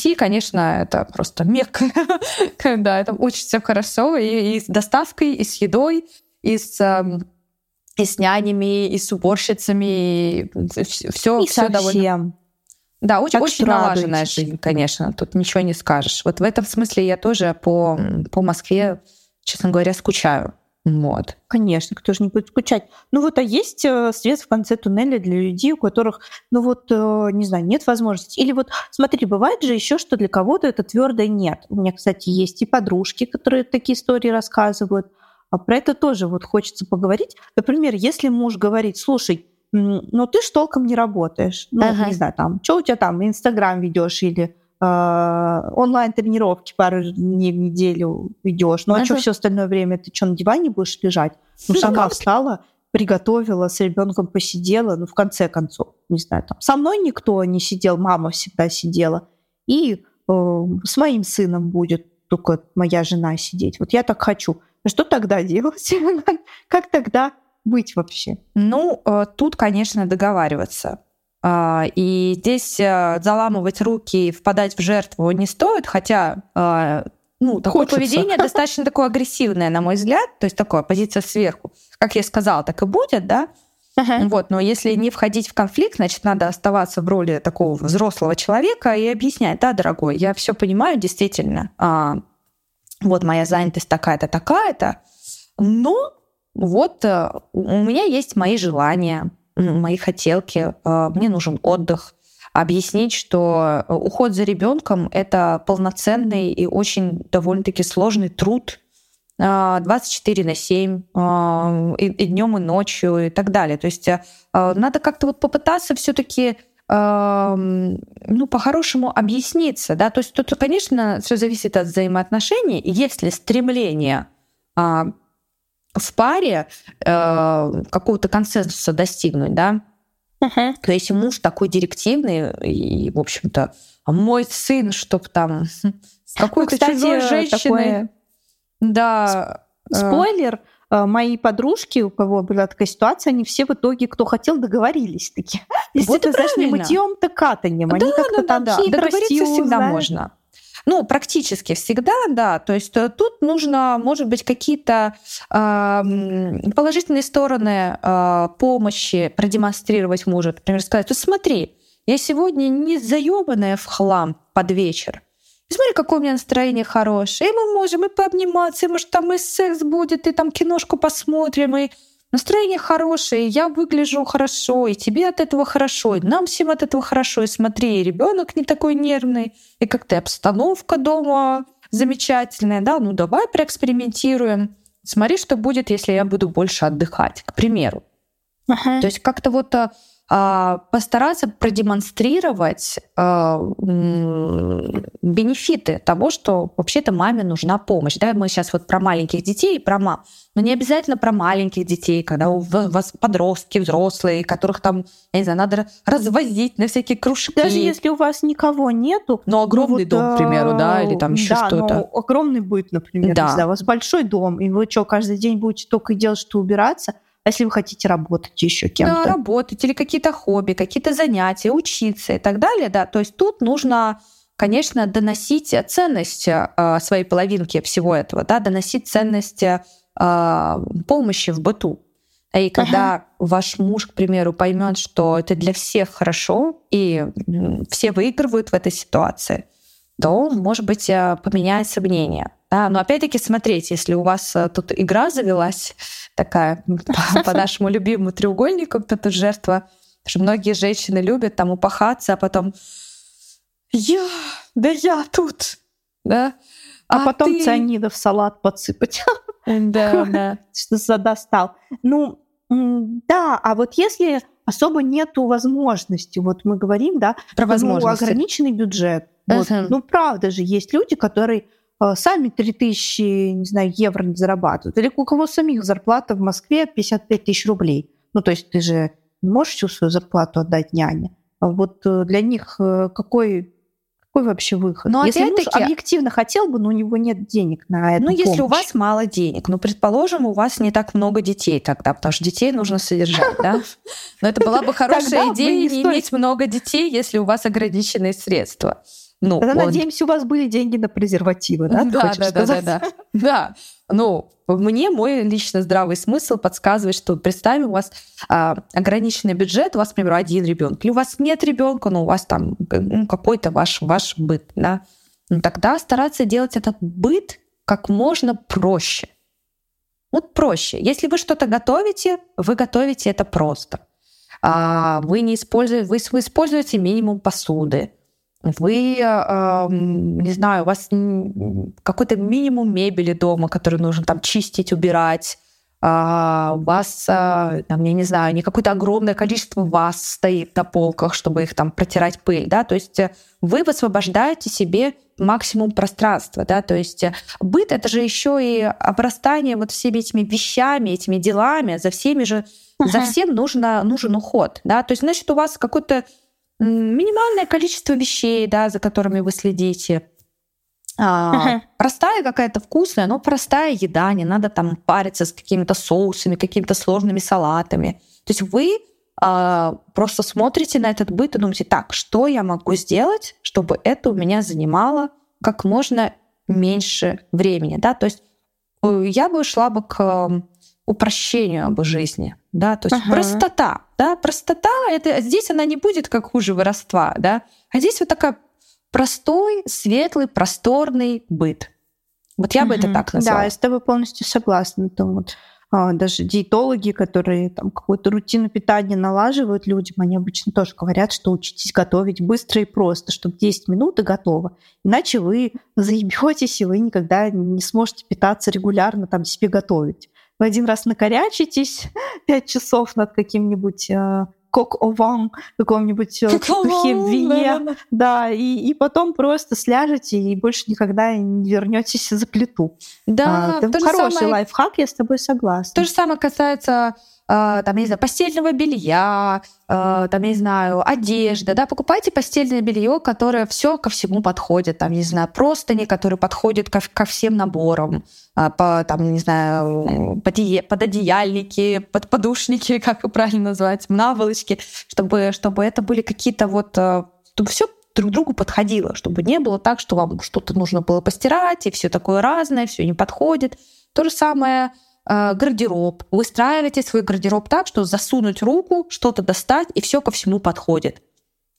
России, конечно, это просто мекка. да, это очень все хорошо и, и с доставкой, и с едой, и с эм, и с нянями, и с уборщицами, все, все довольно. Да, очень, очень налаженная жизнь, конечно. Тут ничего не скажешь. Вот в этом смысле я тоже по, по Москве, честно говоря, скучаю. Вот. Конечно, кто же не будет скучать. Ну вот, а есть э, свет в конце туннеля для людей, у которых, ну вот, э, не знаю, нет возможности. Или вот, смотри, бывает же еще, что для кого-то это твердое нет. У меня, кстати, есть и подружки, которые такие истории рассказывают. А про это тоже вот хочется поговорить. Например, если муж говорит, слушай, ну ты ж толком не работаешь. Ну, ага. не знаю, там, что у тебя там, Инстаграм ведешь или онлайн-тренировки пару дней в неделю ведешь. Ну а что все остальное время? Ты что, на диване будешь лежать? Ну, сама встала, приготовила, с ребенком посидела, ну, в конце концов, не знаю, там, со мной никто не сидел, мама всегда сидела. И э, с моим сыном будет только моя жена сидеть. Вот я так хочу. А что тогда делать? как тогда быть вообще? Ну, э, тут, конечно, договариваться. А, и здесь э, заламывать руки и впадать в жертву не стоит, хотя а, ну, такое Хочется. поведение достаточно такое агрессивное, на мой взгляд, то есть такое позиция сверху. Как я сказала, так и будет, да? Uh-huh. Вот, но если не входить в конфликт, значит, надо оставаться в роли такого взрослого человека и объяснять, да, дорогой, я все понимаю, действительно, а, вот моя занятость такая-то, такая-то, но вот э, у меня есть мои желания, мои хотелки, а, мне нужен отдых, объяснить, что э, уход за ребенком это полноценный и очень довольно-таки сложный труд 24 а, на 7, а, и, и днем, и ночью, и так далее. То есть э, надо как-то вот попытаться все-таки ну, по-хорошему объясниться, да, то есть тут, конечно, все зависит от взаимоотношений. Если стремление в паре э, какого-то консенсуса достигнуть, да. Uh-huh. То есть муж такой директивный, и, в общем-то, а мой сын, чтоб там с какой-то ну, чужой женщиной... Такое... Да. Э, спойлер, э, мои подружки, у кого была такая ситуация, они все в итоге, кто хотел, договорились таки. Если вот ты, знаешь, не мытьем, то катанием. Да, они как-то да, там да, да. Договориться всегда знаешь. можно. Ну, практически всегда, да. То есть э, тут нужно, может быть, какие-то э, положительные стороны э, помощи продемонстрировать мужу. Например, сказать, "Ты смотри, я сегодня не заебанная в хлам под вечер. Смотри, какое у меня настроение хорошее. И мы можем и пообниматься, и может там и секс будет, и там киношку посмотрим, и настроение хорошее, я выгляжу хорошо, и тебе от этого хорошо, и нам всем от этого хорошо, и смотри, ребенок не такой нервный, и как-то обстановка дома замечательная, да, ну давай проэкспериментируем. Смотри, что будет, если я буду больше отдыхать, к примеру. Uh-huh. То есть как-то вот а, постараться продемонстрировать а, бенефиты того, что вообще-то маме нужна помощь. Да, мы сейчас вот про маленьких детей и про мам. Но не обязательно про маленьких детей, когда у вас подростки, взрослые, которых там, я не знаю, надо развозить на всякие кружки. Даже если у вас никого нету. Но огромный ну, вот, дом, к примеру, да, или там еще да, что-то. Ну, огромный будет, например, да. знаю, у вас большой дом, и вы что, каждый день будете только делать, что убираться – а если вы хотите работать еще кем-то? Да, работать или какие-то хобби, какие-то занятия, учиться и так далее, да. То есть тут нужно конечно, доносить ценность э, своей половинки всего этого, да, доносить ценность э, помощи в быту. И когда ага. ваш муж, к примеру, поймет, что это для всех хорошо, и все выигрывают в этой ситуации, то, может быть, э, поменяется мнение. Да, но опять-таки смотреть, если у вас тут игра завелась, такая по нашему любимому треугольнику, тут жертва. Потому что многие женщины любят там упахаться, а потом я, да я тут, да. А, а потом ты... цианида в салат подсыпать. Да, да. Что задостал. Ну, да, а вот если особо нету возможности, вот мы говорим, да, про ну. Ну, ограниченный бюджет. Вот. Uh-huh. Ну, правда же, есть люди, которые сами 3000, не знаю, евро не зарабатывают. Или у кого самих зарплата в Москве 55 тысяч рублей. Ну, то есть ты же можешь всю свою зарплату отдать няне. А вот э, для них э, какой какой вообще выход? Но если муж объективно хотел бы, но у него нет денег на это. Ну, если у вас мало денег, ну, предположим, у вас не так много детей тогда, потому что детей нужно содержать, да? Но это была бы хорошая идея не иметь много детей, если у вас ограниченные средства. Ну, Тогда, он... надеемся, у вас были деньги на презервативы, да? Да, да, да, да, да. Да. Ну, мне мой лично здравый смысл подсказывает, что представим, у вас а, ограниченный бюджет, у вас, например, один ребенок, или у вас нет ребенка, но у вас там ну, какой-то ваш, ваш быт, да? Ну, тогда стараться делать этот быт как можно проще. Вот проще. Если вы что-то готовите, вы готовите это просто. А, вы не используете, вы, вы используете минимум посуды вы, э, не знаю, у вас какой-то минимум мебели дома, который нужно там чистить, убирать, а, у вас, а, там, я не знаю, не какое-то огромное количество вас стоит на полках, чтобы их там протирать пыль, да, то есть э, вы высвобождаете себе максимум пространства, да, то есть э, быт — это же еще и обрастание вот всеми этими вещами, этими делами, за всеми же, uh-huh. за всем нужно, нужен уход, да, то есть, значит, у вас какой-то минимальное количество вещей, да, за которыми вы следите. А, uh-huh. Простая какая-то вкусная, но простая еда, не надо там париться с какими-то соусами, какими-то сложными салатами. То есть вы а, просто смотрите на этот быт и думаете, так, что я могу сделать, чтобы это у меня занимало как можно меньше времени, да, то есть э, я бы шла бы к упрощению об жизни, да, то есть ага. простота, да, простота, это здесь она не будет как хуже воровства, да, а здесь вот такая простой, светлый, просторный быт. Вот я угу. бы это так назвала. Да, я с тобой полностью согласна. Там вот, а, даже диетологи, которые там какую-то рутину питания налаживают людям, они обычно тоже говорят, что учитесь готовить быстро и просто, чтобы 10 минут и готово. Иначе вы заебетесь, и вы никогда не сможете питаться регулярно, там себе готовить вы один раз накорячитесь пять часов над каким-нибудь э, кок-ован, каком-нибудь э, духе в вине, да, и, и потом просто сляжете и больше никогда не вернетесь за плиту. Да, а, это хороший самое... лайфхак, я с тобой согласна. То же самое касается там, я не знаю, постельного белья, а, там, я не знаю, одежда, да, покупайте постельное белье, которое все ко всему подходит, там, не знаю, простыни, которые подходят ко, ко всем наборам, а, по, там, не знаю, под, пододеяльники, под подушники, как правильно назвать, наволочки, чтобы, чтобы это были какие-то вот, чтобы все друг другу подходило, чтобы не было так, что вам что-то нужно было постирать, и все такое разное, все не подходит. То же самое гардероб. Выстраивайте свой гардероб так, что засунуть руку, что-то достать, и все ко всему подходит.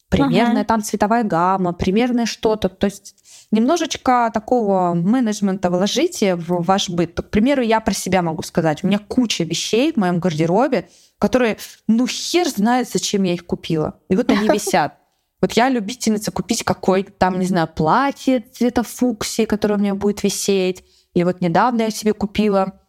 Примерная ага. там цветовая гамма, примерное что-то. То есть немножечко такого менеджмента вложите в ваш быт. К примеру, я про себя могу сказать. У меня куча вещей в моем гардеробе, которые, ну, хер знает, зачем я их купила. И вот они висят. Вот я любительница купить какое-то там, не знаю, платье цвета фуксии, которое у меня будет висеть. И вот недавно я себе купила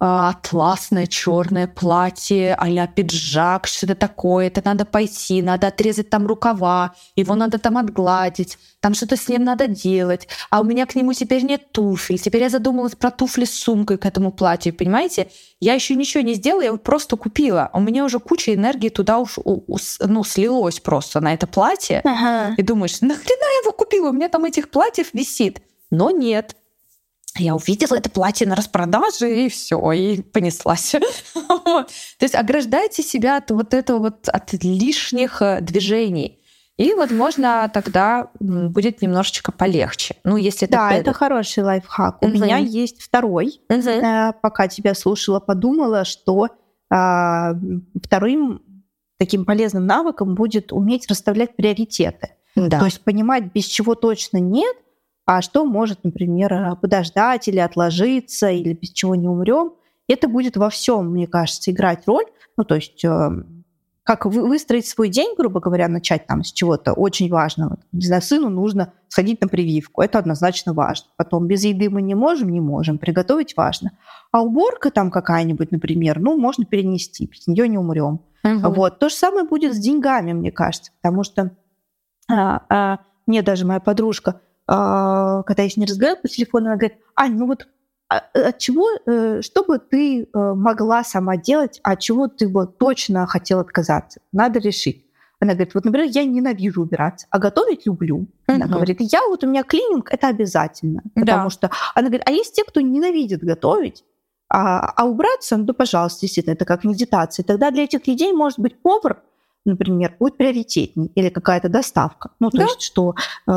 атласное черное платье, а пиджак, что-то такое. Это надо пойти, надо отрезать там рукава, его надо там отгладить, там что-то с ним надо делать. А у меня к нему теперь нет туфель. Теперь я задумалась про туфли с сумкой к этому платью, понимаете? Я еще ничего не сделала, я вот просто купила. У меня уже куча энергии туда уж ну, слилось просто на это платье. Ага. И думаешь, нахрена я его купила? У меня там этих платьев висит. Но нет, я увидела это платье на распродаже, и все, и понеслась. То есть ограждайте себя от вот этого вот, от лишних э, движений. И, возможно, тогда будет немножечко полегче. Ну, если это Да, это хороший лайфхак. У меня есть второй. Э, пока тебя слушала, подумала, что а, вторым таким полезным навыком будет уметь расставлять приоритеты. Да. То есть понимать, без чего точно нет – а что может, например, э, подождать или отложиться, или без чего не умрем. Это будет во всем, мне кажется, играть роль. Ну, то есть э, как выстроить свой день, грубо говоря, начать там с чего-то очень важного. Не знаю, сыну нужно сходить на прививку, это однозначно важно. Потом без еды мы не можем, не можем, приготовить важно. А уборка там какая-нибудь, например, ну, можно перенести, без нее не умрем. Угу. Вот. То же самое будет с деньгами, мне кажется, потому что а, а, мне даже моя подружка, когда я с ней разговаривала по телефону, она говорит, Ань, ну вот а, от чего, э, что бы ты э, могла сама делать, а от чего ты бы точно хотела отказаться? Надо решить. Она говорит, вот, например, я ненавижу убираться, а готовить люблю. Она угу. говорит, я вот у меня клининг, это обязательно. Потому да. что она говорит, а есть те, кто ненавидит готовить, а, а убраться, ну, пожалуйста, действительно, это как медитация. Тогда для этих людей, может быть, повар, например, будет приоритетней или какая-то доставка. Ну, то да? есть, что э,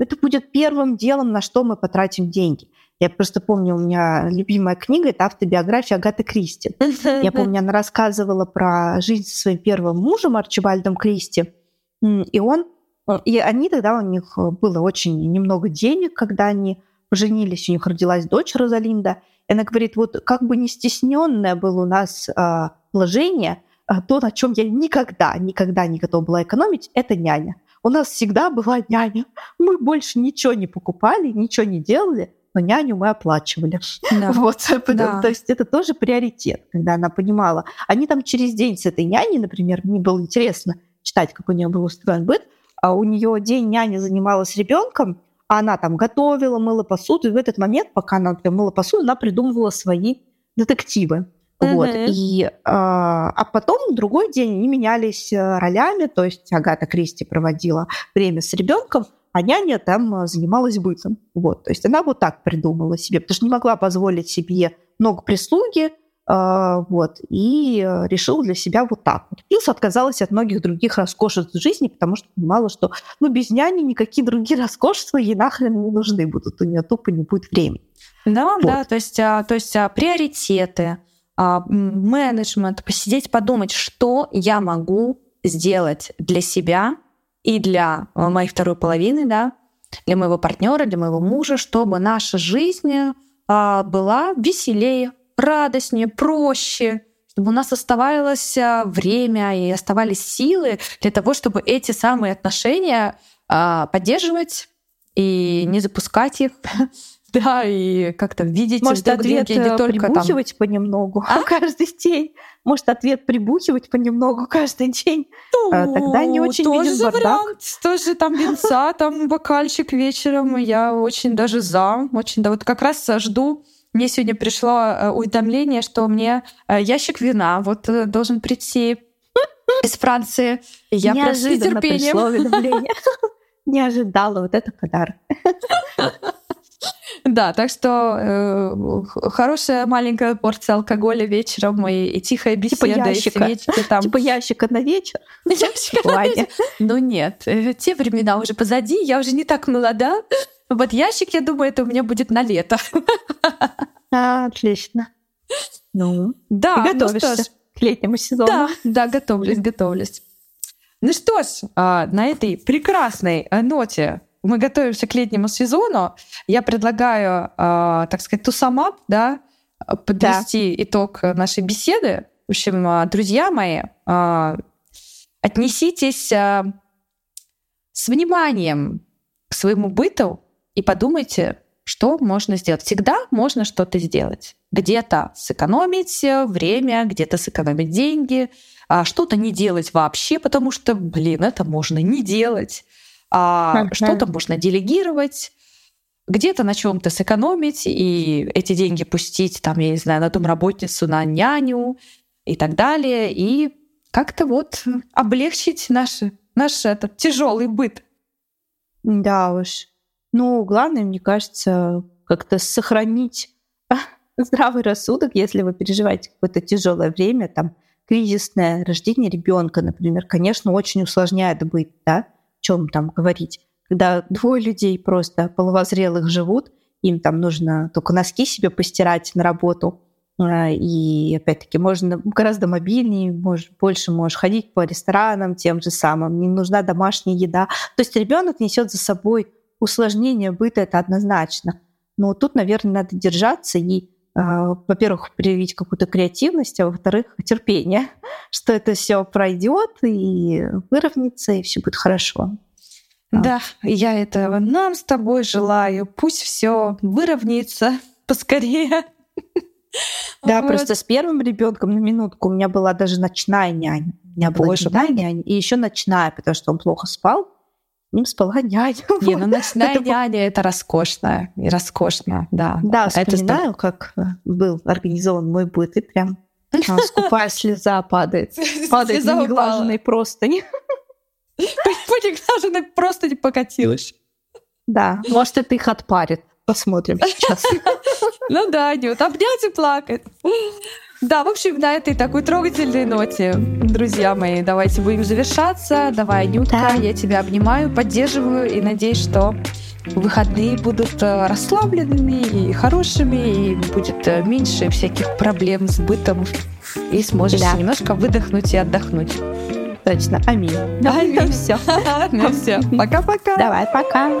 это будет первым делом, на что мы потратим деньги. Я просто помню, у меня любимая книга – это автобиография Агаты Кристи. Я помню, она рассказывала про жизнь со своим первым мужем Арчибальдом Кристи. И он, и они тогда, у них было очень немного денег, когда они поженились, у них родилась дочь Розалинда. И она говорит, вот как бы не стесненное было у нас а, положение, то, на чем я никогда, никогда не готова была экономить, это няня. У нас всегда была няня. Мы больше ничего не покупали, ничего не делали, но няню мы оплачивали. Да. Вот, да. То есть это тоже приоритет, когда она понимала. Они там через день с этой няней, например, мне было интересно читать, как у нее был устроен быт, а у нее день няня занималась ребенком, а она там готовила, мыла посуду, и в этот момент, пока она например, мыла посуду, она придумывала свои детективы. Mm-hmm. Вот. И, а, а потом другой день они менялись э, ролями, то есть Агата Кристи проводила время с ребенком, а няня там э, занималась бытом. Вот. То есть она вот так придумала себе, потому что не могла позволить себе много прислуги, э, вот, и э, решила для себя вот так. Плюс отказалась от многих других роскошеств жизни, потому что понимала, что ну, без няни никакие другие роскошества ей нахрен не нужны будут, у нее тупо не будет времени. Да, вот. да, то есть, а, то есть а, приоритеты, а, менеджмент, посидеть, подумать, что я могу сделать для себя, и для э, моей второй половины, да, для моего партнера, для моего мужа, чтобы наша жизнь а, была веселее, радостнее, проще, чтобы у нас оставалось а, время и оставались силы для того, чтобы эти самые отношения а, поддерживать и не запускать их Да, и как-то видеть Может, ответ не э, только прибухивать там... понемногу а? каждый день. Может, ответ прибухивать понемногу каждый день. А, ну, Тогда не очень тоже виден бардак. вариант. Тоже там винца, там бокальчик вечером. Я очень даже за. Очень, да, вот как раз жду мне сегодня пришло э, уведомление, что мне ящик вина вот должен прийти из Франции. И я Неожиданно пришло уведомление. Не ожидала вот это подарок. Да, так что э, хорошая маленькая порция алкоголя вечером и, и тихая типа беседа. Типа ящика. И там... Типа ящика на вечер. Ящика на вечер. Ну нет, э, те времена уже позади, я уже не так молода. Вот ящик, я думаю, это у меня будет на лето. Отлично. Ну, да, Ты готовишься ну, что ж. к летнему сезону. Да, да, готовлюсь, готовлюсь. Ну что ж, а, на этой прекрасной э, ноте мы готовимся к летнему сезону, я предлагаю, э, так сказать, тусамап, да, подвести да. итог нашей беседы. В общем, а, друзья мои, э, отнеситесь э, с вниманием к своему быту и подумайте, что можно сделать. Всегда можно что-то сделать. Где-то сэкономить время, где-то сэкономить деньги, а что-то не делать вообще, потому что, блин, это можно не делать а что-то можно делегировать, где-то на чем-то сэкономить и эти деньги пустить, там, я не знаю, на домработницу, на няню и так далее, и как-то вот облегчить наш, наш этот тяжелый быт. Да уж. Ну, главное, мне кажется, как-то сохранить здравый рассудок, если вы переживаете какое-то тяжелое время, там, кризисное рождение ребенка, например, конечно, очень усложняет быт, да, чем там говорить. Когда двое людей просто половозрелых живут, им там нужно только носки себе постирать на работу, а, и опять-таки можно гораздо мобильнее, можешь, больше можешь ходить по ресторанам тем же самым, не нужна домашняя еда. То есть ребенок несет за собой усложнение быта, это однозначно. Но тут, наверное, надо держаться и во-первых, проявить какую-то креативность, а во-вторых, терпение, что это все пройдет и выровняется, и все будет хорошо. Да, я этого нам с тобой желаю. Пусть все выровняется поскорее. Да, вот. просто с первым ребенком на минутку у меня была даже ночная няня. У меня была Боже, ночная няня и еще ночная, потому что он плохо спал. Ним спала няня. Не, ну ночная няня это роскошно. И роскошно, да. Да, вспоминаю, это... как э, был организован мой быт, и прям а, скупая слеза падает. Падает на неглаженной простыни. По неглаженной простыни покатилась. Да, может, это их отпарит. Посмотрим сейчас. Ну да, Нют, обнять и плакать. Да, в общем, на этой такой трогательной ноте, друзья мои, давайте будем завершаться. Давай, Нютка, да. я тебя обнимаю, поддерживаю и надеюсь, что выходные будут э, расслабленными и хорошими, и будет э, меньше всяких проблем с бытом, и сможешь да. немножко выдохнуть и отдохнуть. Точно. Аминь. Аминь. Все. Ну все. Пока-пока. Давай, пока.